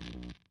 you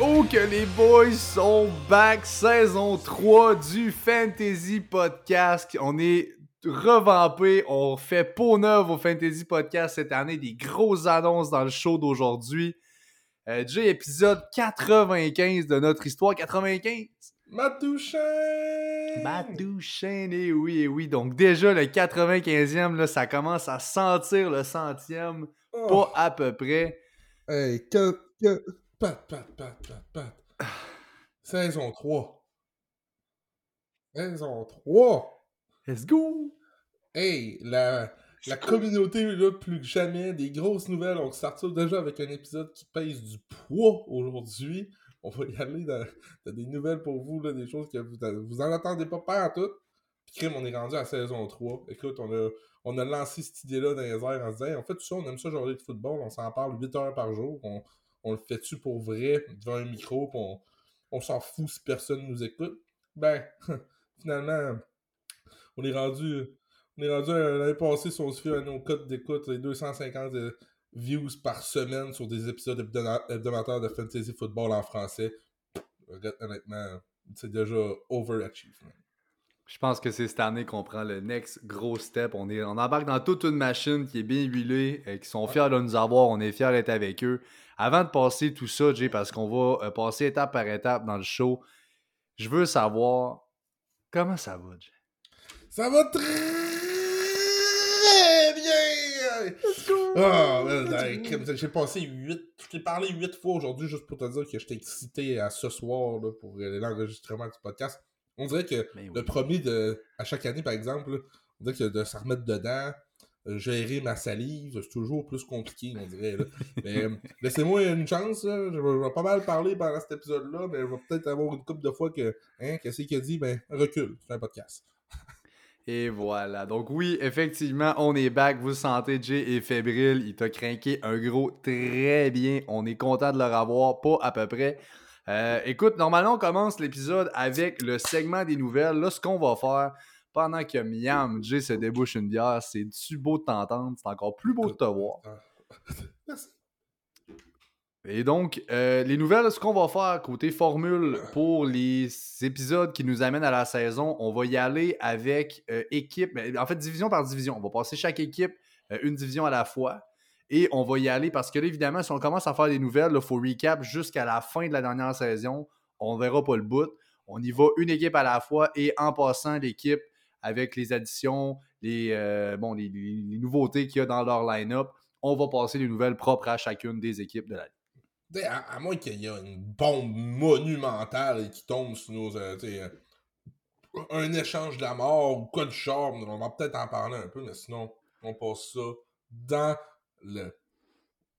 oh que les boys sont back, saison 3 du Fantasy Podcast. On est revampé, on fait peau neuve au Fantasy Podcast cette année, des grosses annonces dans le show d'aujourd'hui. Euh, déjà épisode 95 de notre histoire, 95. Matouchen! Matouchen, et oui, et oui. Donc déjà le 95e, là, ça commence à sentir le centième, Oh. pas à peu près. Hey, que, que... Pat, pat, pat, pat, pat. Saison 3. Saison 3. Let's go! Hey, la, la communauté là plus que jamais, des grosses nouvelles. On sortir déjà avec un épisode qui pèse du poids aujourd'hui. On va y aller dans, dans des nouvelles pour vous, là, des choses que vous, vous en attendez pas pas à tout. Puis crime, on est rendu à saison 3. Écoute, on a, on a lancé cette idée-là dans les airs en se disant, on fait tout ça, on aime ça jouer de football, on s'en parle 8 heures par jour. On, on le fait-tu pour vrai devant un micro, puis on, on s'en fout si personne nous écoute? Ben, finalement, on est rendu. On est rendu l'année passée, si on se fait à nos codes d'écoute, les 250 euh, views par semaine sur des épisodes hebdoma- hebdomadaires de fantasy football en français. Honnêtement, c'est déjà overachievement. Je pense que c'est cette année qu'on prend le next gros step. On, est, on embarque dans toute une machine qui est bien huilée, et qui sont fiers de nous avoir. On est fiers d'être avec eux. Avant de passer tout ça, Jay, parce qu'on va euh, passer étape par étape dans le show, je veux savoir comment ça va, Jay? Ça va très bien! Ben, ben, crime, j'ai passé 8. Je t'ai parlé 8 fois aujourd'hui juste pour te dire que j'étais excité à ce soir là, pour euh, l'enregistrement du podcast. On dirait que oui. le premier de. À chaque année, par exemple, là, on dirait que de se remettre dedans, gérer ma salive, c'est toujours plus compliqué, on dirait. Là. Mais euh, laissez-moi une chance. Je, vais, pas mal parler pendant cet épisode-là, mais je vais peut-être avoir une couple de fois que. Hein, qu'est-ce qu'il a dit? Ben, recule, c'est un podcast. Et voilà. Donc oui, effectivement, on est back. Vous sentez, Jay est fébrile. Il t'a craqué un gros très bien. On est content de le revoir, pas à peu près. Euh, écoute, normalement, on commence l'épisode avec le segment des nouvelles. Là, ce qu'on va faire, pendant que Miam, Jay se débouche une bière, c'est-tu beau de t'entendre? C'est encore plus beau de te voir. Merci. Et donc, euh, les nouvelles, ce qu'on va faire côté formule pour les épisodes qui nous amènent à la saison, on va y aller avec euh, équipe, ben, en fait, division par division. On va passer chaque équipe euh, une division à la fois. Et on va y aller parce que là, évidemment, si on commence à faire des nouvelles, il faut recap jusqu'à la fin de la dernière saison. On verra pas le bout. On y va une équipe à la fois et en passant l'équipe avec les additions, les, euh, bon, les, nouveautés qu'il y a dans leur line-up, on va passer les nouvelles propres à chacune des équipes de la Ligue. À, moins qu'il y ait une bombe monumentale qui tombe sur nos. euh, euh, un échange de la mort ou quoi de charme, on va peut-être en parler un peu, mais sinon, on passe ça dans le.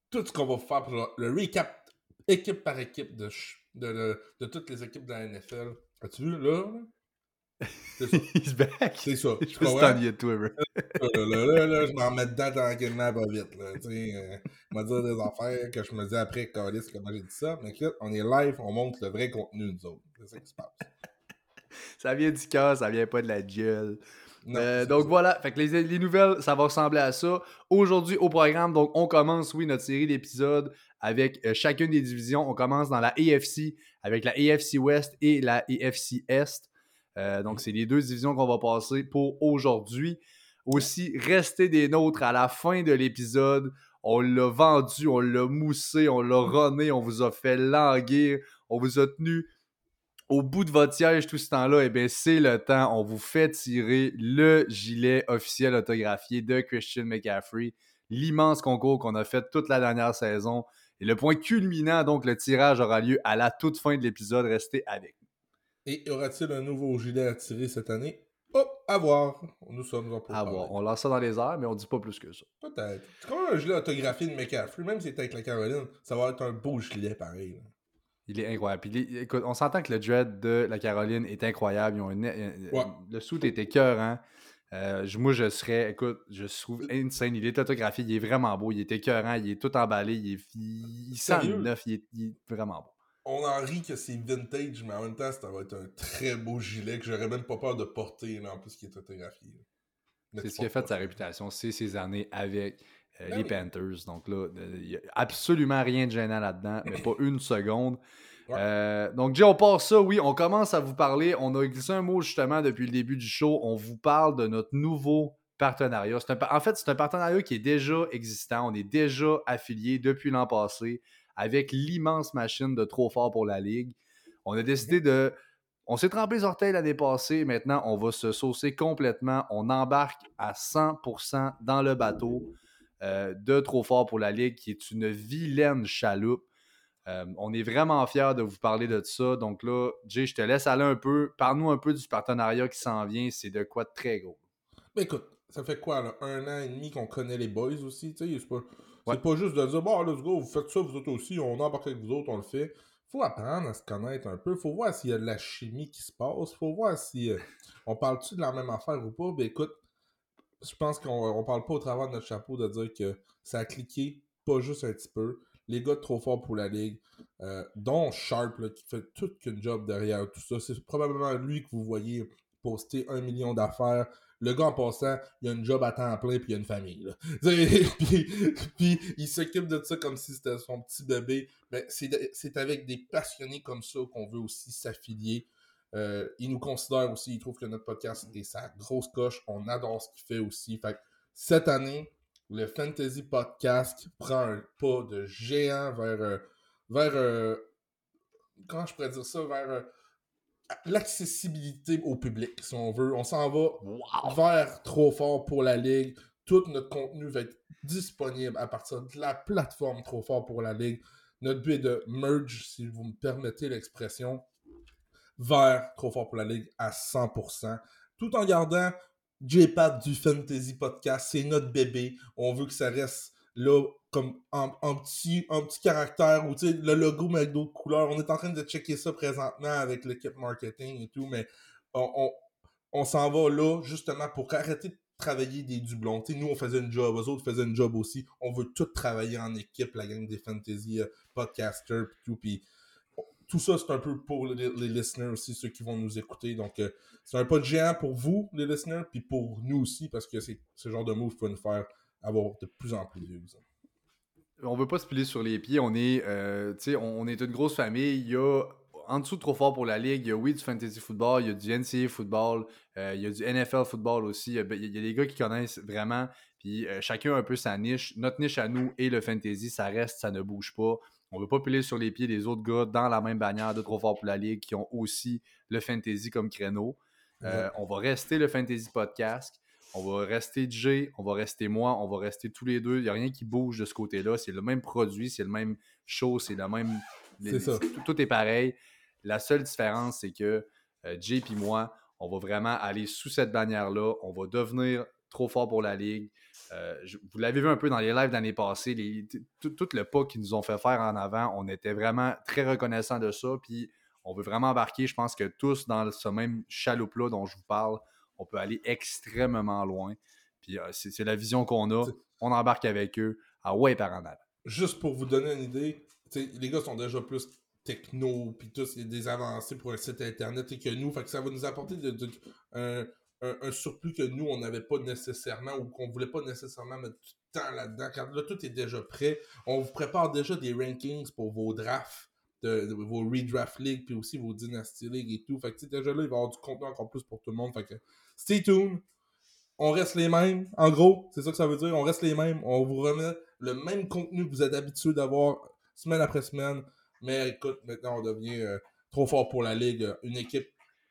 Tout ce qu'on va faire pour le, recap équipe par équipe de toutes les équipes de la NFL. As-tu vu, là? Là? C'est ça. He's back. C'est ça. Je comprends? ennuyé de toi, bro. là, là, là, là, je m'en mets dedans tranquillement, pas vite. Là, tu sais, euh, me dire des affaires que je me dis après, Calis, comment j'ai dit ça. Mais écoute, on est live, on montre le vrai contenu, nous autres. C'est ça qui se passe. Ça vient du cœur, ça vient pas de la gueule. Non, Euh, donc ça. voilà, fait que les, les nouvelles, ça va ressembler à ça. Aujourd'hui au programme, donc on commence, oui, notre série d'épisodes avec euh, chacune des divisions. On commence dans la AFC avec la AFC West et la AFC Est. Euh, donc c'est les deux divisions qu'on va passer pour aujourd'hui. Aussi, restez des nôtres à la fin de l'épisode. On l'a vendu, on l'a moussé, on l'a runné, on vous a fait languir, on vous a tenu au bout de votre siège tout ce temps-là, eh bien, c'est le temps. On vous fait tirer le gilet officiel autographié de Christian McCaffrey. L'immense concours qu'on a fait toute la dernière saison. Et le point culminant, donc, le tirage aura lieu à la toute fin de l'épisode. Restez avec nous. Et y aura-t-il un nouveau gilet à tirer cette année? Hop, à voir. Nous sommes en À voir. On lance ça dans les airs, mais on dit pas plus que ça. Peut-être. C'est comme un gilet autographié de McCaffrey, même si c'était avec la Caroline, ça va être un beau gilet pareil. Il est incroyable. Puis, écoute, on s'entend que le dread de la Caroline est incroyable. Ils ont Le suit était cœur, hein. Euh, moi, je serais, écoute, je trouve insane. Il est autographié, il est vraiment beau, il est écœurant, il est tout emballé, il, est, il, sent neuf, il est, vraiment beau. On en rit que c'est vintage, mais en même temps, ça va être un très beau gilet que j'aurais même pas peur de porter, en plus qu'il est autographié. C'est ce qui a fait sa réputation, c'est ses années avec euh, ben les Panthers. Donc là, il n'y a absolument rien de gênant là-dedans, mais pas une seconde. Euh, donc, Jay, on part ça, oui, on commence à vous parler. On a glissé un mot justement depuis le début du show. On vous parle de notre nouveau partenariat. en fait, c'est un partenariat qui est déjà existant. On est déjà affilié depuis l'an passé avec l'immense machine de Trop Fort pour la Ligue. On a décidé de. On s'est trempé les orteils l'année passée. Maintenant, on va se saucer complètement. On embarque à 100% dans le bateau euh, de Trop Fort pour la Ligue, qui est une vilaine chaloupe. Euh, on est vraiment fiers de vous parler de ça. Donc là, Jay, je te laisse aller un peu. Parle-nous un peu du partenariat qui s'en vient. C'est de quoi de très gros? Mais écoute, ça fait quoi, là, un an et demi qu'on connaît les boys aussi, tu sais, c'est pas, pas juste de dire, bon, let's go, vous faites ça, vous autres aussi, on embarque avec vous autres, on le fait. Faut apprendre à se connaître un peu, faut voir s'il y a de la chimie qui se passe, faut voir si euh, on parle-tu de la même affaire ou pas. Ben écoute, je pense qu'on parle pas au travers de notre chapeau de dire que ça a cliqué, pas juste un petit peu les gars trop forts pour la ligue, euh, dont Sharp qui fait tout qu'un job derrière tout ça. C'est probablement lui que vous voyez poster un million d'affaires. Le gars en passant, il a un job à temps plein puis il a une famille. puis, il s'occupe de ça comme si c'était son petit bébé. Mais c'est avec des passionnés comme ça qu'on veut aussi s'affilier. Euh, il nous considère aussi, il trouve que notre podcast est sa grosse coche. On adore ce qu'il fait aussi. Fait cette année, le Fantasy Podcast prend un pas de géant vers, euh, vers euh, comment je pourrais dire ça, vers l'accessibilité au public, si on veut. On s'en va vers trop fort pour la ligue. Tout notre contenu va être disponible à partir de la plateforme trop fort pour la ligue. Notre but est de merge, si vous me permettez l'expression, vers trop fort pour la ligue à 100%, tout en gardant J-Pad du Fantasy Podcast, c'est notre bébé. On veut que ça reste là comme un, petit, un petit caractère ou le logo mais avec d'autres couleurs. On est en train de checker ça présentement avec l'équipe marketing et tout, mais on, s'en va là justement pour arrêter de travailler des doublons. nous, on faisait une job, eux autres faisaient une job aussi. On veut tout travailler en équipe, la gang des fantasy euh, podcasters et tout. Puis tout ça, c'est un peu pour les, listeners aussi, ceux qui vont nous écouter. Donc, euh, c'est un pas de géant pour vous, les listeners, puis pour nous aussi, parce que c'est ce genre de move peut nous faire avoir de plus en plus de. On veut pas se plier sur les pieds. On est, euh, on est une grosse famille. Il y a en dessous trop fort pour la ligue. Il y a oui du fantasy football, il y a du NCAA football, euh, il y a du NFL football aussi. Il y, a, des gars qui connaissent vraiment. Puis chacun a un peu sa niche. Notre niche à nous et le fantasy, ça reste, ça ne bouge pas. On ne veut pas piler sur les pieds des autres gars dans la même bannière de Trop Fort pour la Ligue qui ont aussi le fantasy comme créneau. Euh, on va rester le fantasy podcast. On va rester Jay, on va rester moi, on va rester tous les deux. Il n'y a rien qui bouge de ce côté-là. C'est le même produit, c'est le même show, c'est le même. Tout, est pareil. La seule différence, c'est que euh, Jay et moi, on va vraiment aller sous cette bannière-là. On va devenir trop fort pour la ligue. Euh, vous l'avez vu un peu dans les lives l'année passée, tout, le pas qu'ils nous ont fait faire en avant, on était vraiment très reconnaissants de ça. Puis on veut vraiment embarquer, je pense que tous dans ce même chaloupe-là dont je vous parle, on peut aller extrêmement loin. Puis euh, c'est la vision qu'on a. On embarque avec eux à ouais par en avant. Juste pour vous donner une idée, les gars sont déjà plus techno, puis tous des avancées pour un site internet et que nous, fait que ça va nous apporter de, un, un, surplus que nous, on n'avait pas nécessairement ou qu'on voulait pas nécessairement mettre du temps là-dedans. Car là, tout est déjà prêt. On vous prépare déjà des rankings pour vos drafts, vos redraft league, puis aussi vos dynasty league et tout. Fait que déjà là, il va y avoir du contenu encore plus pour tout le monde. Fait que stay tuned. On reste les mêmes. En gros, c'est ça que ça veut dire. On reste les mêmes. On vous remet le même contenu que vous êtes habitué d'avoir semaine après semaine. Mais écoute, maintenant, on devient euh, trop fort pour la ligue. Une équipe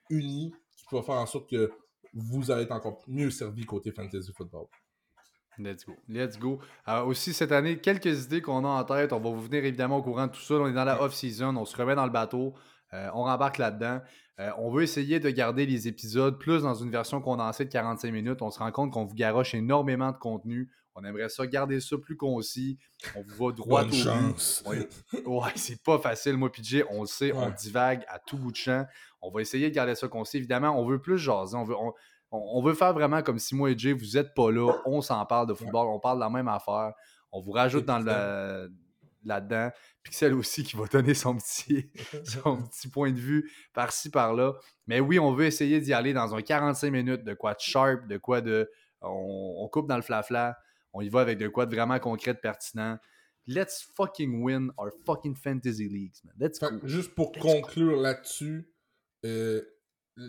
unie qui va faire en sorte que vous allez être encore mieux servi côté fantasy football. Let's go. Let's go. aussi, cette année, quelques idées qu'on a en tête. On va vous venir évidemment au courant de tout ça. On est dans la off-season. On se remet dans le bateau. Euh, on rembarque là-dedans. Euh, on veut essayer de garder les épisodes plus dans une version condensée de 45 minutes. On se rend compte qu'on vous garoche énormément de contenu. On aimerait ça garder ça plus concis. On vous va droit Bonne au chance. but. Ouais, ouais, c'est pas facile, moi, PJ. On le sait, on divague à tout bout de champ. On va essayer de garder ça concis. Évidemment, on veut plus jaser. On veut, on, on- veut faire vraiment comme si moi et Jay, vous êtes pas là. On s'en parle de football. On parle de la même affaire. On vous rajoute dans le là-dedans. Pixel aussi qui va donner son petit, son petit point de vue par-ci, par-là. Mais oui, on veut essayer d'y aller dans un 45 minutes de quoi de sharp, de quoi de. On, on coupe dans le flafla. On y va avec de quoi de vraiment concret, de pertinent. Let's fucking win our fucking fantasy leagues, man. Let's go. juste pour conclure là-dessus, euh,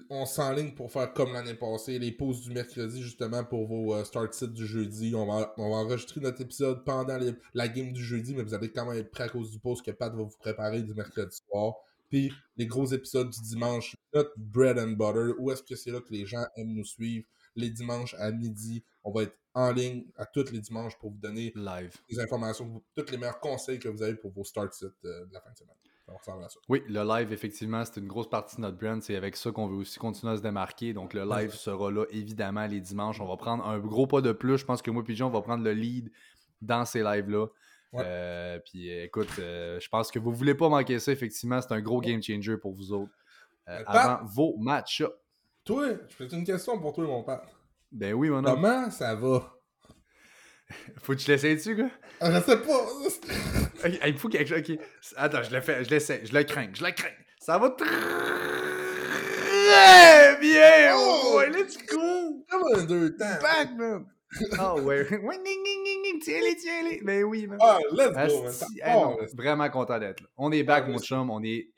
on s'enligne pour faire comme l'année passée, les pauses du mercredi, justement, pour vos euh, start sits du jeudi. On va, on va enregistrer notre épisode pendant les- la game du jeudi, mais vous allez quand même être prêt à cause du pause que Pat va vous préparer du mercredi soir. Puis les gros épisodes du dimanche, notre bread and butter, où est-ce que c'est là que les gens aiment nous suivre? Les dimanches à midi, on va être en ligne à tous les dimanches pour vous donner Live. des informations, tous les meilleurs conseils que vous avez pour vos start sits euh, de la fin de semaine. Ça ressemble à ça. Oui, le live, effectivement, c'est une grosse partie de notre brand. C'est avec ça qu'on veut aussi continuer à se démarquer. Donc, le live sera là, évidemment, les dimanches. On va prendre un gros pas de plus. Je pense que moi, Pigeon, on va prendre le lead dans ces lives-là. Ouais. Euh, puis, euh, écoute, euh, je pense que vous voulez pas manquer ça. Effectivement, c'est un gros game changer pour vous autres. Euh, Pat- avant vos match Toi, je fais une question pour toi, mon père. Ben oui, mon homme. Comment ça va? Faut que tu l'essayes dessus, gars? Ah, je sais pas. Il faut quelque chose. Attends, je le fais, je l'essaie, je le crains, je le crains. Ça va très bien! Oh! Oh, ouais, let's go! Comme un deux temps. Back, man! Ah ouais. Tiens-les, tiens-les. Ben oui, man. Ah, let's go, man. Vraiment content d'être là. On est back, Ah, mon chum. On est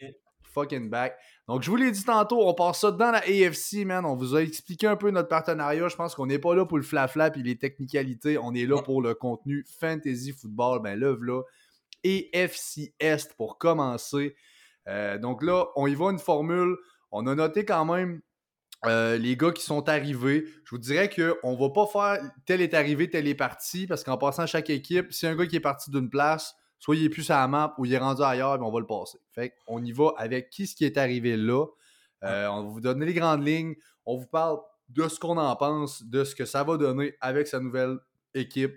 fucking back. Donc, je vous l'ai dit tantôt, on part ça dans la AFC, man. On vous a expliqué un peu notre partenariat. Je pense qu'on n'est pas là pour le flafla et les technicalités. On est là Ouais. pour le contenu fantasy football. Ben, là, là. AFC Est pour commencer. Euh, donc là, on y va une formule. On a noté quand même euh, les gars qui sont arrivés. Je vous dirais qu'on va pas faire tel est arrivé, tel est parti, parce qu'en passant chaque équipe, si un gars qui est parti d'une place, soit il est plus à la map ou il est rendu ailleurs, ben on va le passer. Fait on y va avec qui ce qui est arrivé là. Euh, on va vous donner les grandes lignes. On vous parle de ce qu'on en pense, de ce que ça va donner avec sa nouvelle équipe,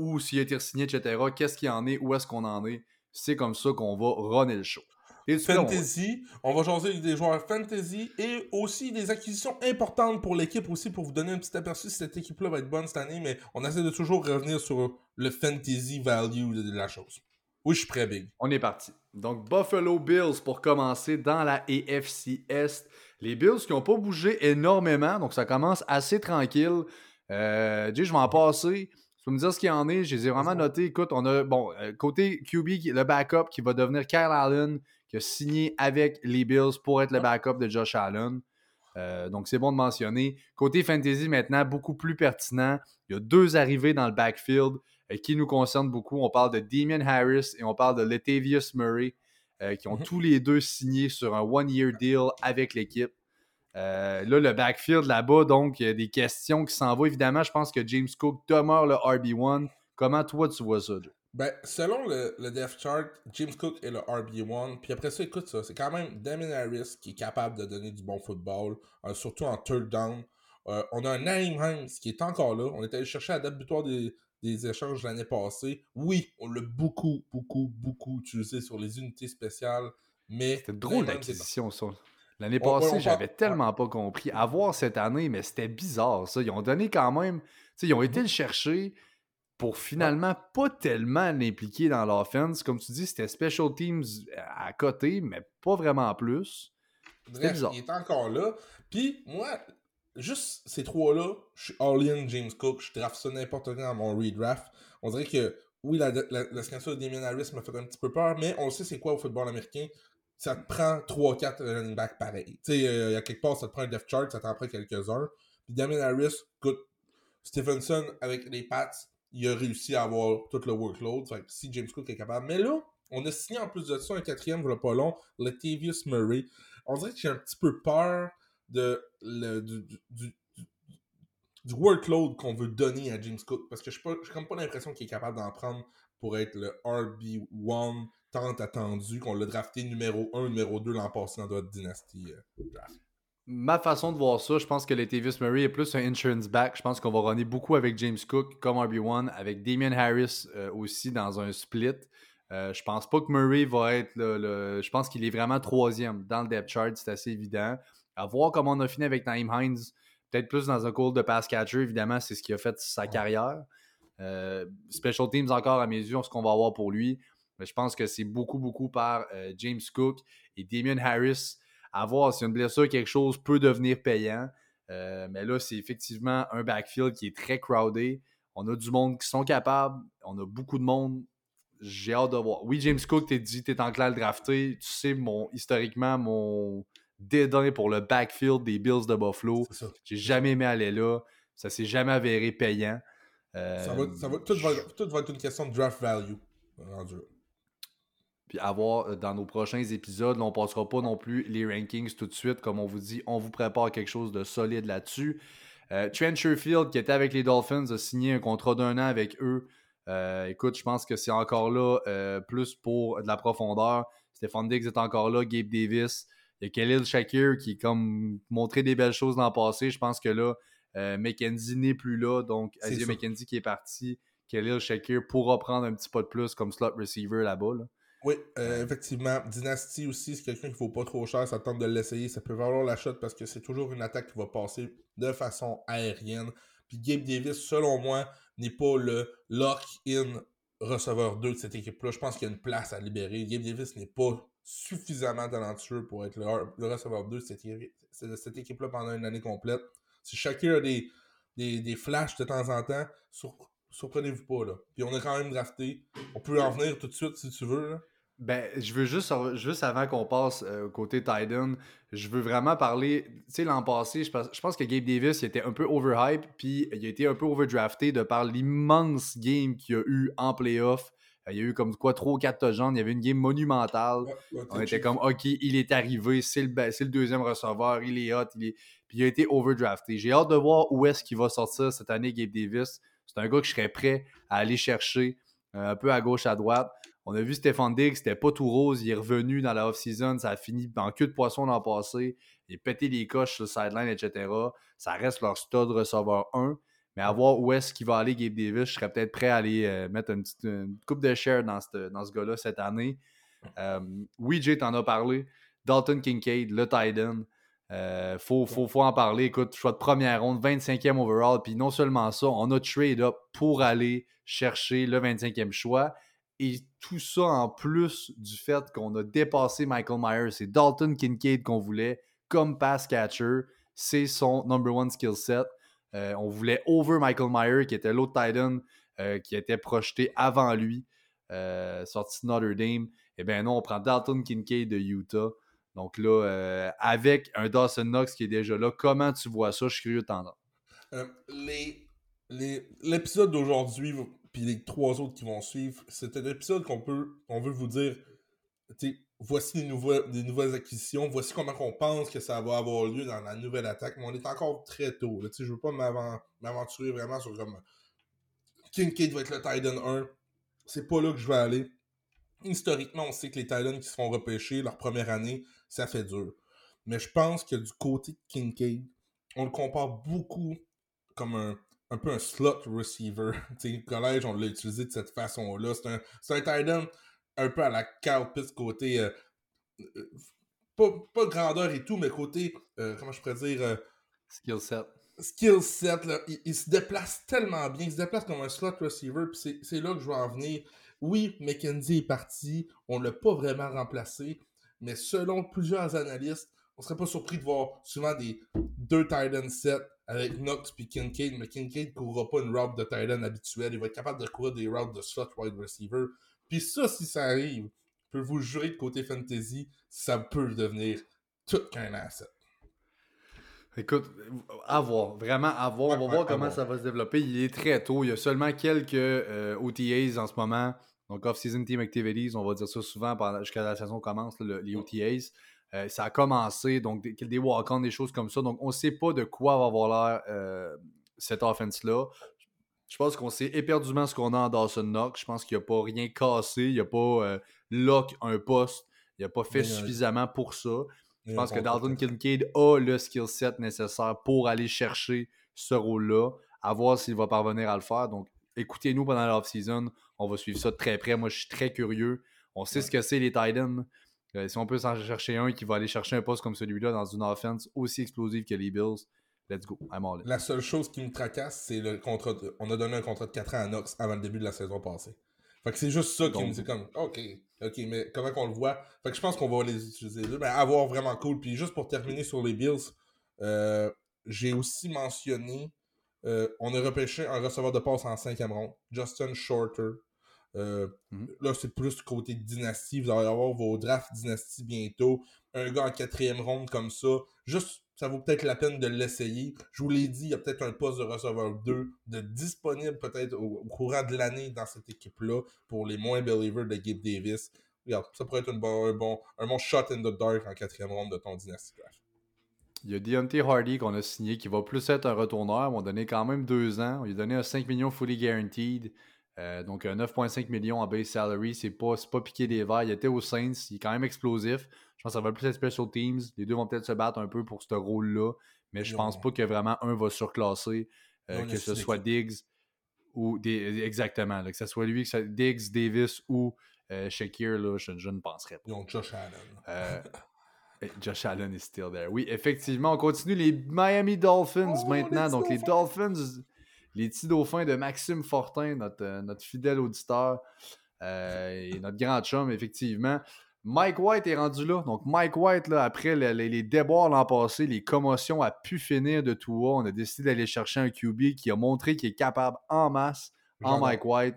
ou s'il a été signé, etc. Qu'est-ce qu'il en est, où est-ce qu'on en est? C'est comme ça qu'on va runner le show. Et Fantasy, on va avec des joueurs fantasy et aussi des acquisitions importantes pour l'équipe aussi pour vous donner un petit aperçu si cette équipe-là va être bonne cette année, mais on essaie de toujours revenir sur le fantasy value de la chose. Oui, je suis prêt, Big. On est parti. Donc, Buffalo Bills pour commencer dans la AFC Est. Les Bills qui n'ont pas bougé énormément, donc ça commence assez tranquille. Euh, je vais en passer. Peux me dire ce qu'il y en est. Je les ai vraiment notés. Écoute, on a, bon, euh, côté QB, le backup qui va devenir Kyle Allen, qui a signé avec les Bills pour être le backup de Josh Allen. Euh, donc, c'est bon de mentionner. Côté fantasy, maintenant, beaucoup plus pertinent. Il y a deux arrivées dans le backfield euh, qui nous concernent beaucoup. On parle de Damien Harris et on parle de Latavius Murray, euh, qui ont Mhm. tous les deux signé sur un one-year deal avec l'équipe. Euh, là, le backfield là-bas, donc, il y a des questions qui s'en vont. Évidemment, je pense que James Cook demeure le RB1. Comment toi, tu vois ça, Joe? Ben, selon le, le depth chart, James Cook est le RB1. Puis après ça, écoute ça, c'est quand même Damien Harris qui est capable de donner du bon football, euh, surtout en third down. Euh, on a un Naim Hines qui est encore là. On est allé chercher à la date butoir des, des échanges l'année passée. Oui, on l'a beaucoup, beaucoup, beaucoup utilisé sur les unités spéciales. Mais C'était drôle d'acquisition, ça. L'année ouais, passée, j'avais tellement pas compris. À voir cette année, mais c'était bizarre, ça. Ils ont donné quand même. ils ont été le chercher pour finalement pas tellement l'impliquer dans l'offense. Comme tu dis, c'était special teams à côté, mais pas vraiment plus. Bref, bizarre. il est encore là. Puis moi, juste ces trois-là, je suis all-in James Cook. Je draft ça n'importe quand dans mon redraft. On dirait que, oui, la, la, la signature de Damien Harris m'a fait un petit peu peur, mais on sait c'est quoi au football américain. Ça te prend 3-4 running backs pareil. Tu sais, euh, il y a quelque part, ça te prend un depth chart, ça t'en prend quelques-uns. Puis Damien Harris, écoute, Stevenson avec les Pats, il a réussi à avoir tout le workload. Fait que si James Cook est capable. Mais là, on a signé en plus de ça un quatrième, voilà pas long, Latavius Murray. On dirait que j'ai un petit peu peur de, le, du, du, du- du workload qu'on veut donner à James Cook. Parce que je n'ai comme pas l'impression qu'il est capable d'en prendre pour être le RB1 tant attendu, qu'on l'a drafté numéro 1, numéro 2 l'an passé dans notre dynastie euh, draft. Ma façon de voir ça, je pense que Latavius Murray est plus un insurance back. Je pense qu'on va runner beaucoup avec James Cook comme RB1, avec Damien Harris euh, aussi dans un split. Euh, je pense pas que Murray va être le. Je pense qu'il est vraiment troisième dans le depth chart, c'est assez évident. À voir comment on a fini avec Naïm Hines, peut-être plus dans un call de pass catcher, évidemment, c'est ce qui a fait sa carrière. Euh, special teams encore à mes yeux, ce qu'on va avoir pour lui. Mais je pense que c'est beaucoup, beaucoup par euh, James Cook et Damien Harris. À voir si une blessure, quelque chose peut devenir payant. Euh, mais là, c'est effectivement un backfield qui est très crowded. On a du monde qui sont capables. On a beaucoup de monde. J'ai hâte de voir. Oui, James Cook, t'es dit, t'es en clair de drafter. Tu sais, mon, historiquement, mon dédain pour le backfield des Bills de Buffalo. J'ai jamais aimé aller là. Ça s'est jamais avéré payant. Euh, ça va, ça va, tout, va, tout, va, être une question de draft value. Puis avoir euh, dans nos prochains épisodes, là, on passera pas non plus les rankings tout de suite. Comme on vous dit, on vous prépare quelque chose de solide là-dessus. Euh, Trent Sherfield, qui était avec les Dolphins, a signé un contrat d'un an avec eux. Euh, écoute, je pense que c'est encore là plus pour de la profondeur. Stéphane Diggs est encore là, Gabe Davis. Il y a Khalil Shakir qui a comme montré des belles choses dans le passé. Je pense que là, McKenzie n'est plus là, donc Asia McKenzie qui est parti. Khalil Shakir pourra prendre un petit pas de plus comme slot receiver là-bas. Oui, euh, effectivement. Dynasty aussi, c'est quelqu'un qui ne faut pas trop cher, ça tente de l'essayer. Ça peut valoir la shot parce que c'est toujours une attaque qui va passer de façon aérienne. Puis Gabe Davis, selon moi, n'est pas le lock-in receveur 2 de cette équipe-là. Je pense qu'il y a une place à libérer. Gabe Davis n'est pas suffisamment talentueux pour être le, receveur 2 de cette équipe-là pendant une année complète. Si chacun a des, des, flashs de temps en temps, surprenez-vous pas. Là. Puis on a quand même drafté. On peut en venir tout de suite si tu veux. Ben, je veux juste, juste avant qu'on passe euh, côté Titan, je veux vraiment parler. Tu sais, l'an passé, je pense, je pense que Gabe Davis il était un peu overhype, puis il a été un peu overdrafté de par l'immense game qu'il a eu en playoff. Il y a eu comme quoi 3 ou 4 touchdowns. Il y avait une game monumentale. on était comme, OK, il est arrivé, c'est le, le, deuxième receveur, il est hot, il est... puis il a été overdrafté. J'ai hâte de voir où est-ce qu'il va sortir cette année, Gabe Davis. C'est un gars que je serais prêt à aller chercher euh, un peu à gauche, à droite. On a vu Stéphane Diggs, c'était pas tout rose. Il est revenu dans la off-season. Ça a fini en queue de poisson l'an passé. Il a pété les coches sur le sideline, etc. Ça reste leur stud receveur 1. Mais à voir où est-ce qu'il va aller Gabe Davis, je serais peut-être prêt à aller euh, mettre une petite coupe de share dans, dans ce gars-là cette année. Euh, oui, Jay, t'en as parlé. Dalton Kincaid, le Titan. Euh, faut, faut, faut, en parler. Écoute, choix de première ronde, 25e overall. Puis non seulement ça, on a trade up pour aller chercher le 25e choix. Et tout ça en plus du fait qu'on a dépassé Michael Myers. C'est Dalton Kincaid qu'on voulait comme pass catcher. C'est son number one skill set. Euh, on voulait over Michael Meyer, qui était l'autre Titan euh, qui était projeté avant lui, euh, sorti de Notre Dame. Eh bien non, on prend Dalton Kincaid de Utah. Donc là, avec un Dawson Knox qui est déjà là, comment tu vois ça? Je suis curieux de t'entendre. L'épisode d'aujourd'hui, puis les trois autres qui vont suivre, c'est un épisode qu'on peut, on veut vous dire, voici des nouvelles acquisitions, voici comment on pense que ça va avoir lieu dans la nouvelle attaque, mais on est encore très tôt. Là, je veux pas m'aventurer vraiment sur comme Kincaid va être le Titan 1. C'est pas là que je vais aller. Historiquement, on sait que les Titans qui se font repêcher leur première année, ça fait dur. Mais je pense que du côté de Kincaid, on le compare beaucoup comme un, un peu un slot receiver. au collège, on l'a utilisé de cette façon-là. C'est un, un Titan un peu à la Carl côté. Euh, euh, pas, pas, grandeur et tout, mais côté. Euh, comment je pourrais dire Skill set. Skill set, là. Il, se déplace tellement bien. Il se déplace comme un slot receiver. Puis c'est là que je veux en venir. Oui, McKenzie est parti. On ne l'a pas vraiment remplacé. Mais selon plusieurs analystes, on serait pas surpris de voir souvent des deux Titan set avec Knox puis Kincaid, mais Kincaid ne courra pas une route de Titan habituelle. Il va être capable de courir des routes de slot wide receiver. Puis ça, si ça arrive, je peux vous jurer que côté fantasy, ça peut devenir tout qu'un asset? Écoute, à voir, vraiment à voir. On va voir comment ça va se développer. Il est très tôt. Il y a seulement quelques euh, OTAs en ce moment. Donc, Off-Season Team Activities, on va dire ça souvent jusqu'à la saison commence, les OTAs. Euh, ça a commencé, donc des, des walk-ons, des choses comme ça. Donc, on ne sait pas de quoi va avoir l'air euh, cette offense-là. Je pense qu'on sait éperdument ce qu'on a en Dawson Knox. Je pense qu'il n'y a pas rien cassé. Il n'y a pas euh, lock un poste. Il n'a pas fait suffisamment pour ça. Je pense que Dalton Kincaid a le skill set nécessaire pour aller chercher ce rôle-là, à voir s'il va parvenir à le faire. Donc, écoutez-nous pendant l'off-season. On va suivre ça de très près. Moi, je suis très curieux. On sait ce que c'est les Titans. Euh, si on peut s'en chercher un qui va aller chercher un poste comme celui-là dans une offense aussi explosive que les Bills, let's go. I'm all La seule chose qui me tracasse, c'est le contrat. On a donné un contrat de 4 ans à Knox avant le début de la saison passée. Fait que c'est juste ça qui me dit comme, OK, OK, mais comment qu'on le voit? Fait que je pense qu'on va les utiliser avoir vraiment cool. Puis juste pour terminer sur les Bills, euh, j'ai aussi mentionné, euh, on a repêché un receveur de passe en cinquième ronde, Justin Shorter. Euh, mhm. Là, c'est plus côté dynastie. Vous allez avoir vos drafts dynastie bientôt. Un gars en quatrième ronde comme ça. Juste ça vaut peut-être la peine de l'essayer. Je vous l'ai dit, il y a peut-être un poste de receveur 2 de disponible peut-être au, courant de l'année dans cette équipe-là pour les moins believers de Gabe Davis. Regarde, ça pourrait être un, bon, un bon shot in the dark en quatrième ronde de ton Dynasty Draft. Il y a Deontay Hardy qu'on a signé qui va plus être un retourneur. On a donné quand même deux ans. On lui a donné un 5 millions fully guaranteed. Euh, donc, 9,5 millions en base salary, c'est pas, pas piqué des verres. Il était au Saints, il est quand même explosif. Je pense que ça va plus être special teams. Les deux vont peut-être se battre un peu pour ce rôle-là, mais je pense pas que vraiment un va surclasser, euh, que ce soit Diggs ou des, exactement, que ce soit lui, que ce soit Diggs, Davis ou euh, Shakir, là, je, ne penserais pas. Ils Josh Allen. Euh, Josh Allen is still there. Oui, effectivement, on continue les Miami Dolphins oh, maintenant. Donc, les Dolphins, les petits dauphins de Maxime Fortin, notre, notre fidèle auditeur et notre grand chum, effectivement. Mike White est rendu là. Donc, Mike White, là, après les, déboires l'an passé, les commotions a pu finir de tout haut. On a décidé d'aller chercher un QB qui a montré qu'il est capable en masse en Mike White.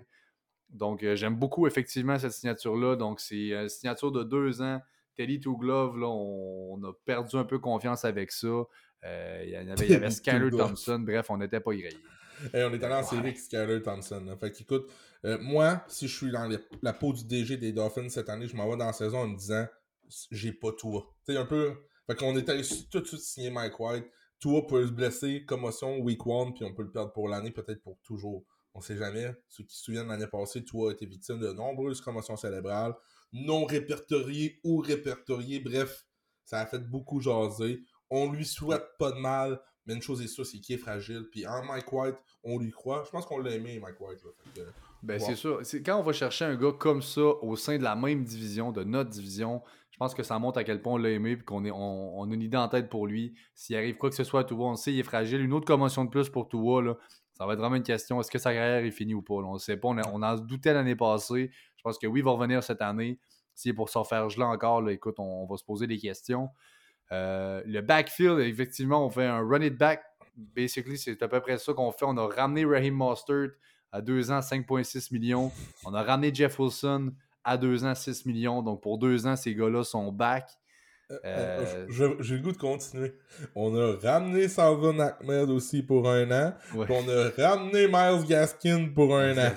Donc, euh, j'aime beaucoup effectivement cette signature-là. Donc, c'est une signature de deux ans. Teddy Two Glove, là, on, a perdu un peu confiance avec ça. Euh, il y avait, y avait Skyler Thompson. Bref, on n'était pas grillés. on est allé en série avec Skyler Thompson. Fait qu'écoute, euh, moi, si je suis dans la peau du DG des Dolphins cette année, je m'en vais dans la saison en me disant j'ai pas toi. Tu sais, un peu. Fait qu'on est allé tout de suite signer Mike White. Toi peut se blesser, commotion week one, puis on peut le perdre pour l'année, peut-être pour toujours. On sait jamais. Ceux qui se souviennent l'année passée, toi a été victime de nombreuses commotions cérébrales, non répertoriées ou répertoriées. Bref, ça a fait beaucoup jaser. On lui souhaite pas de mal, mais une chose est sûre, c'est qu'il est fragile. Puis en Mike White, on lui croit. Je pense qu'on l'a aimé, Mike White. Ben, c'est sûr. Quand on va chercher un gars comme ça au sein de la même division, de notre division, je pense que ça montre à quel point on l'a aimé et qu'on est, on, a une idée en tête pour lui. S'il arrive quoi que ce soit à Tua, on sait qu'il est fragile. Une autre commotion de plus pour Tua, là, ça va être vraiment une question. Est-ce que sa carrière est finie ou pas? On ne sait pas. On, en doutait l'année passée. Je pense que oui, il va revenir cette année. S'il est pour s'en faire geler encore, là, écoute, on, va se poser des questions. Euh, le backfield, effectivement, on fait un run it back. Basically, c'est à peu près ça qu'on fait. On a ramené Raheem Mostert à 2 ans, 5,6 millions. On a ramené Jeff Wilson à 2 ans, 6 millions. Donc pour 2 ans, ces gars-là sont back. Euh, euh, j'ai le goût de continuer. On a ramené Salvan Ahmed aussi pour un an. On a ramené Miles Gaskin pour un an.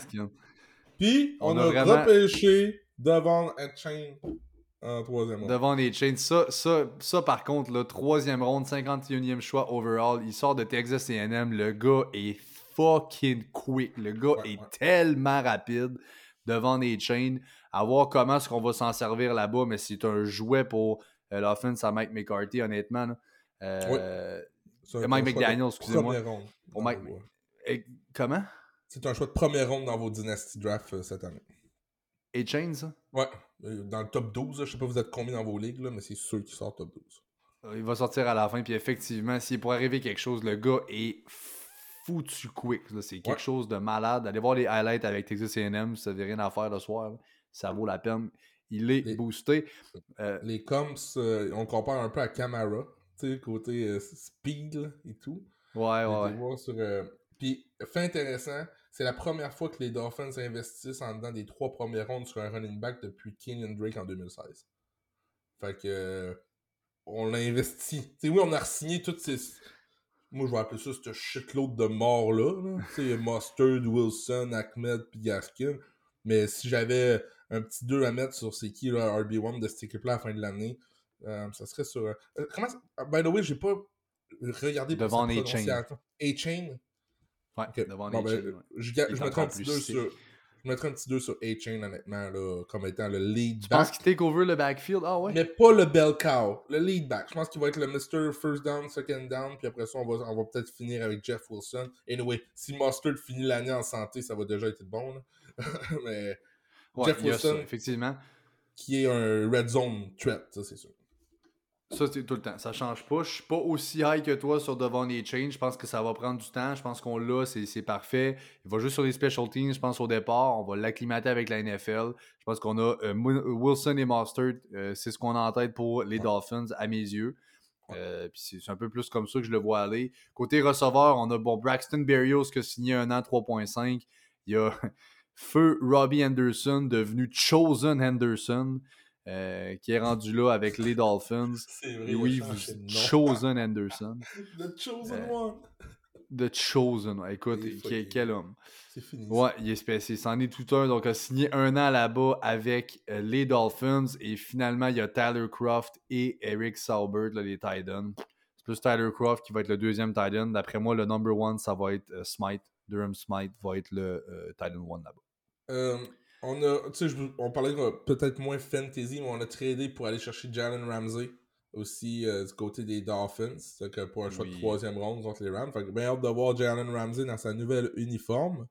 Puis on, a, repêché Devon Chain en troisième ronde. Devon Chain. Ça, ça, ça, par contre, le troisième ronde, 51e choix overall. Il sort de Texas AM. Le gars est fucking quick. Le gars est tellement rapide devant les chains. À voir comment est-ce qu'on va s'en servir là-bas, mais c'est un jouet pour euh, l'offense à Mike McCarthy, honnêtement. Euh, Mike McDaniel, excusez-moi. Pour Mike... comment? C'est un choix de première ronde dans vos Dynasty Draft euh, cette année. Et Chain, ça? Ouais. Dans le top 12, je sais pas vous êtes combien dans vos ligues, là, mais c'est sûr qu'il sort top 12. Il va sortir à la fin, puis effectivement, s'il pourrait arriver quelque chose, le gars est foutu quick. C'est quelque chose de malade. Allez voir les highlights avec Texas A&M, ça n'avait rien à faire le soir. Ça vaut la peine. Il est boosté. Euh, les comps, euh, on compare un peu à Camara, côté euh, speed et tout. Ouais, ouais. Puis, fait intéressant, c'est la première fois que les Dolphins investissent en dedans des trois premières rondes sur un running back depuis Kenyon Drake en 2016. Fait que on l'a investi. oui, on a signé toutes ces moi, je vais appeler ça ce shitload de morts-là. Tu sais, Mustard, Wilson, Ahmed, puis Gaskin. Mais si j'avais un petit 2 à mettre sur c'est qui, là, RB1 de cette équipe-là à la fin de l'année, euh, ça serait sur. Euh, comment ça... By the way, j'ai pas regardé Devant A-Chain. A-Chain? Ouais, devant bon, ben, je, je mettrai un petit 2 sur. Je Je mettrais un petit 2 sur A-Chain, honnêtement, là, comme étant le lead Tu back. penses qu'il take over le backfield? Ah ouais? Mais pas le bell cow, le lead back. Je pense qu'il va être le Mr. First Down, Second Down, puis après ça, on va, on va peut-être finir avec Jeff Wilson. Anyway, si Mustard finit l'année en santé, ça va déjà être bon. Là. Mais Ouais, Jeff ça, Wilson. effectivement. qui est un red zone threat, ça c'est sûr. Ça, c'est tout le temps. Ça change pas. Je suis pas aussi high que toi sur Devon et Change. Je pense que ça va prendre du temps. Je pense qu'on l'a, c'est parfait. Il va juste sur les special teams, je pense, au départ. On va l'acclimater avec la NFL. Je pense qu'on a euh, Mo- Wilson et Mustard. euh, c'est ce qu'on a en tête pour les. Dolphins, à mes yeux. Euh, puis c'est un peu plus comme ça que je le vois aller. Côté receveur, on a bon, Braxton Berrios qui a signé un an 3.5. Il y a Feu Robbie Anderson, devenu Chosen Henderson, euh, qui est rendu là avec les Dolphins. C'est Et oui, vous Chosen Anderson. The chosen Euh, one. The Chosen. Écoute, quel, homme. C'est fini. Ouais, il est spécial. C'en est tout un. Donc, a signé un an là-bas avec euh, les Dolphins. Et finalement, il y a Tyler Croft et Eric Saubert, là, les Titans. C'est plus Tyler Croft qui va être le deuxième Titan. D'après moi, le number one, ça va être Smite. Durham Smite va être le Titan one là-bas. Euh, on a, tu sais, on parlait euh, peut-être moins fantasy, mais on a tradé pour aller chercher Jalen Ramsey aussi euh, du côté des Dolphins. Pour un choix de troisième ronde contre les Rams. Fait que bien hâte de voir Jalen Ramsey dans sa nouvelle uniforme.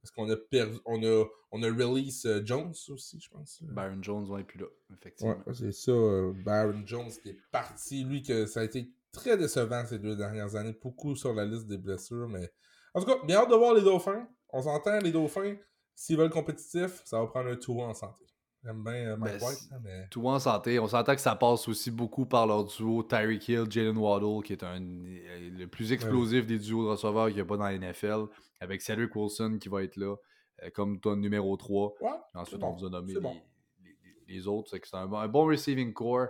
Parce qu'on a perdu, on a, on a release euh, Jones aussi, je pense. Baron Jones va être plus là, effectivement. Ouais, c'est ça. euh, Baron Jones était parti. Lui, que ça a été très décevant ces deux dernières années. Beaucoup sur la liste des blessures. Mais en tout cas, bien hâte de voir les Dauphins. On s'entend, les Dauphins, s'ils veulent compétitif, ça va prendre un tour en santé. J'aime bien euh, Mike Ben, White, c'est- hein, mais. Tout en santé. On s'entend que ça passe aussi beaucoup par leur duo Tyreek Hill, Jalen Waddle, qui est un, euh, le plus explosif des duos de receveurs qu'il n'y a pas dans la NFL, avec Cedric Wilson qui va être là, euh, comme ton numéro 3. Ouais, Ensuite, on vous a nommé les, bon. les- les- les autres. C'est un, bon- un bon receiving core.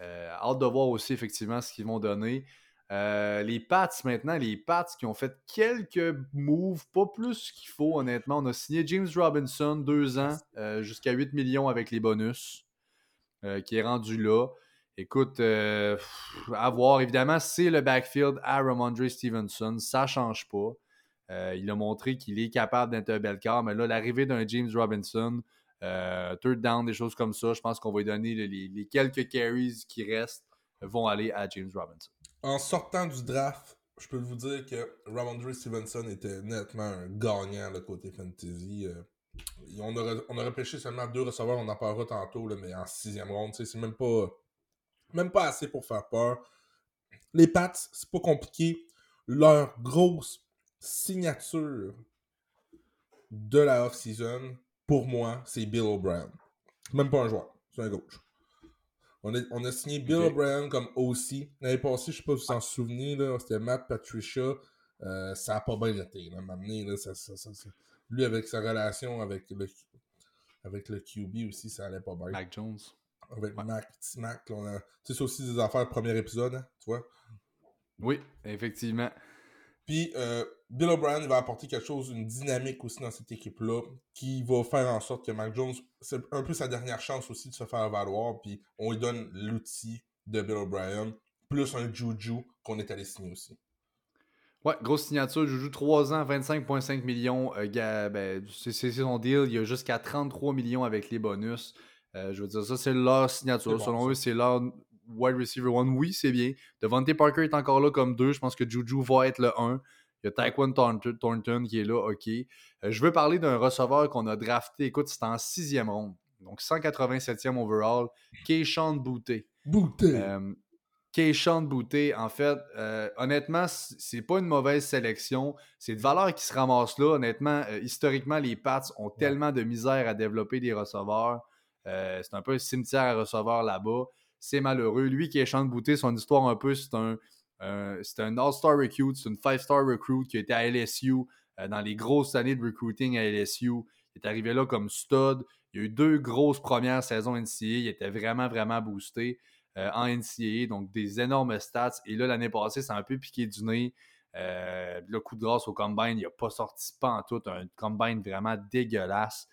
Euh, hâte de voir aussi effectivement ce qu'ils vont donner. Euh, les Pats maintenant, les Pats qui ont fait quelques moves, pas plus qu'il faut honnêtement. On a signé James Robinson, deux ans, euh, jusqu'à 8 millions avec les bonus, euh, qui est rendu là. Écoute, pff, à voir. Évidemment, c'est le backfield à Ramondre Stevenson. Ça change pas. Il a montré qu'il est capable d'être un bel quart, mais là, l'arrivée d'un James Robinson, third down, des choses comme ça, je pense qu'on va lui donner les quelques carries qui restent vont aller à James Robinson. En sortant du draft, je peux vous dire que Ramondre Stevenson était nettement un gagnant le côté fantasy. euh. On, aurait, on pêché seulement deux receveurs, on en parlera tantôt, mais en sixième ronde, c'est même pas, assez pour faire peur. Les Pats, c'est pas compliqué. Leur grosse signature de la off-season, pour moi, c'est Bill O'Brien. Même pas un joueur, c'est un gauche. On a, on a signé Bill Ok. O'Brien comme OC. L'année passée, je sais pas si vous vous en souvenez, là, c'était Matt Patricia. Euh, ça a pas bien été. Là, là, ça, ça- ça- Lui, avec sa relation avec le, avec le QB aussi, ça allait pas bien. Mac Jones. Avec Ouais. Mac, Mac, on a... Tu sais, c'est aussi des affaires premier épisode, hein, tu vois? Oui, effectivement. Puis euh, Bill O'Brien va apporter quelque chose, une dynamique aussi dans cette équipe-là, qui va faire en sorte que Mac Jones, c'est un peu sa dernière chance aussi de se faire valoir, puis on lui donne l'outil de Bill O'Brien, plus un Juju qu'on est allé signer aussi. Ouais, grosse signature. Juju, 3 ans, 25,5 millions. Euh, ben, c'est son deal. Il y a jusqu'à 33 millions avec les bonus. Euh, je veux dire, ça, c'est leur signature. Bon, Selon ça. eux, c'est leur wide receiver one. Oui, c'est bien. Devontae Parker est encore là comme 2. Je pense que Juju va être le 1. Il y a Taekwon Thornton, qui est là, OK. Euh, je veux parler d'un receveur qu'on a drafté. Écoute, c'était en sixième ronde. Donc 187e overall. Keyshawn Boutte. Bouté! Euh, Keyshawn Boutte, en fait, euh, honnêtement, c'est pas une mauvaise sélection. C'est de valeur qui se ramasse là. Honnêtement, euh, historiquement, les Pats ont tellement de misère à développer des receveurs. Euh, c'est un peu un cimetière à receveurs là-bas. C'est malheureux. Lui, Keyshawn Boutte, son histoire un peu, c'est un, c'est un All-Star recruit, c'est une Five-Star recruit qui a été à LSU euh, dans les grosses années de recruiting à LSU. Il est arrivé là comme stud. Il y a eu deux grosses premières saisons NCAA. Il était vraiment, vraiment boosté euh, en NCAA, donc des énormes stats. Et là, l'année passée, c'est un peu piqué du nez. Euh, le coup de grâce au combine, il n'a pas sorti pas en tout. Un combine vraiment dégueulasse.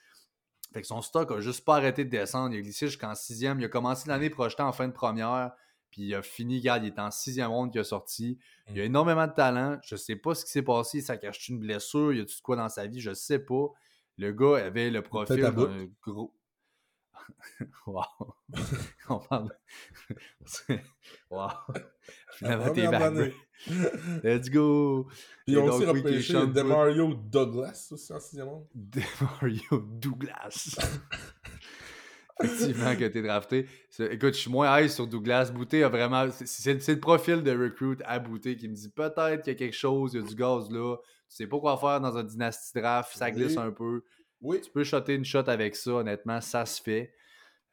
Fait que son stock a juste pas arrêté de descendre. Il a glissé jusqu'en sixième. Il a commencé l'année projetée en fin de première. Puis il a fini, regarde, il est en sixième ronde qui a sorti. Il a énormément de talent. Je sais pas ce qui s'est passé. Ça cache une blessure. Il y a tout quoi dans sa vie? Je sais pas. Le gars avait le profil d'un gros. wow. On parle. wow. Finalement, t'es back. Let's go. Puis ont aussi repêché. Demario Douglas aussi en sixième ronde. Mario Douglas. Effectivement, que t'es drafté. Écoute, je suis moins high sur Douglas. Bouté a vraiment. c'est- le profil de recruit à Bouté qui me dit peut-être qu'il y a quelque chose, il y a du gaz là. Tu sais pas quoi faire dans un dynasty draft, ça glisse Oui. un peu. Oui. Tu peux shotter une shot avec ça, honnêtement, ça se fait.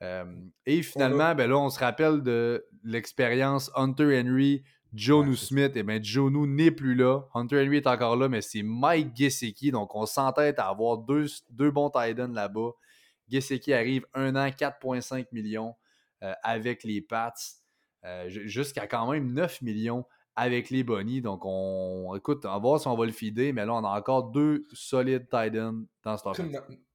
Euh, et finalement, ben là, on se rappelle de l'expérience Hunter Henry, Jonu Ouais. Smith. Et bien, Jonu n'est plus là. Hunter Henry est encore là, mais c'est Mike Gesicki. Donc, on s'entête à avoir deux, deux bons tight là-bas. Gesicki arrive un an, 4,5 millions euh, avec les Pats. Euh, ju- Jusqu'à quand même 9 millions avec les Bonnies. Donc, on écoute, on va voir si on va le feeder, mais là, on a encore deux solides tight ends dans cette offense.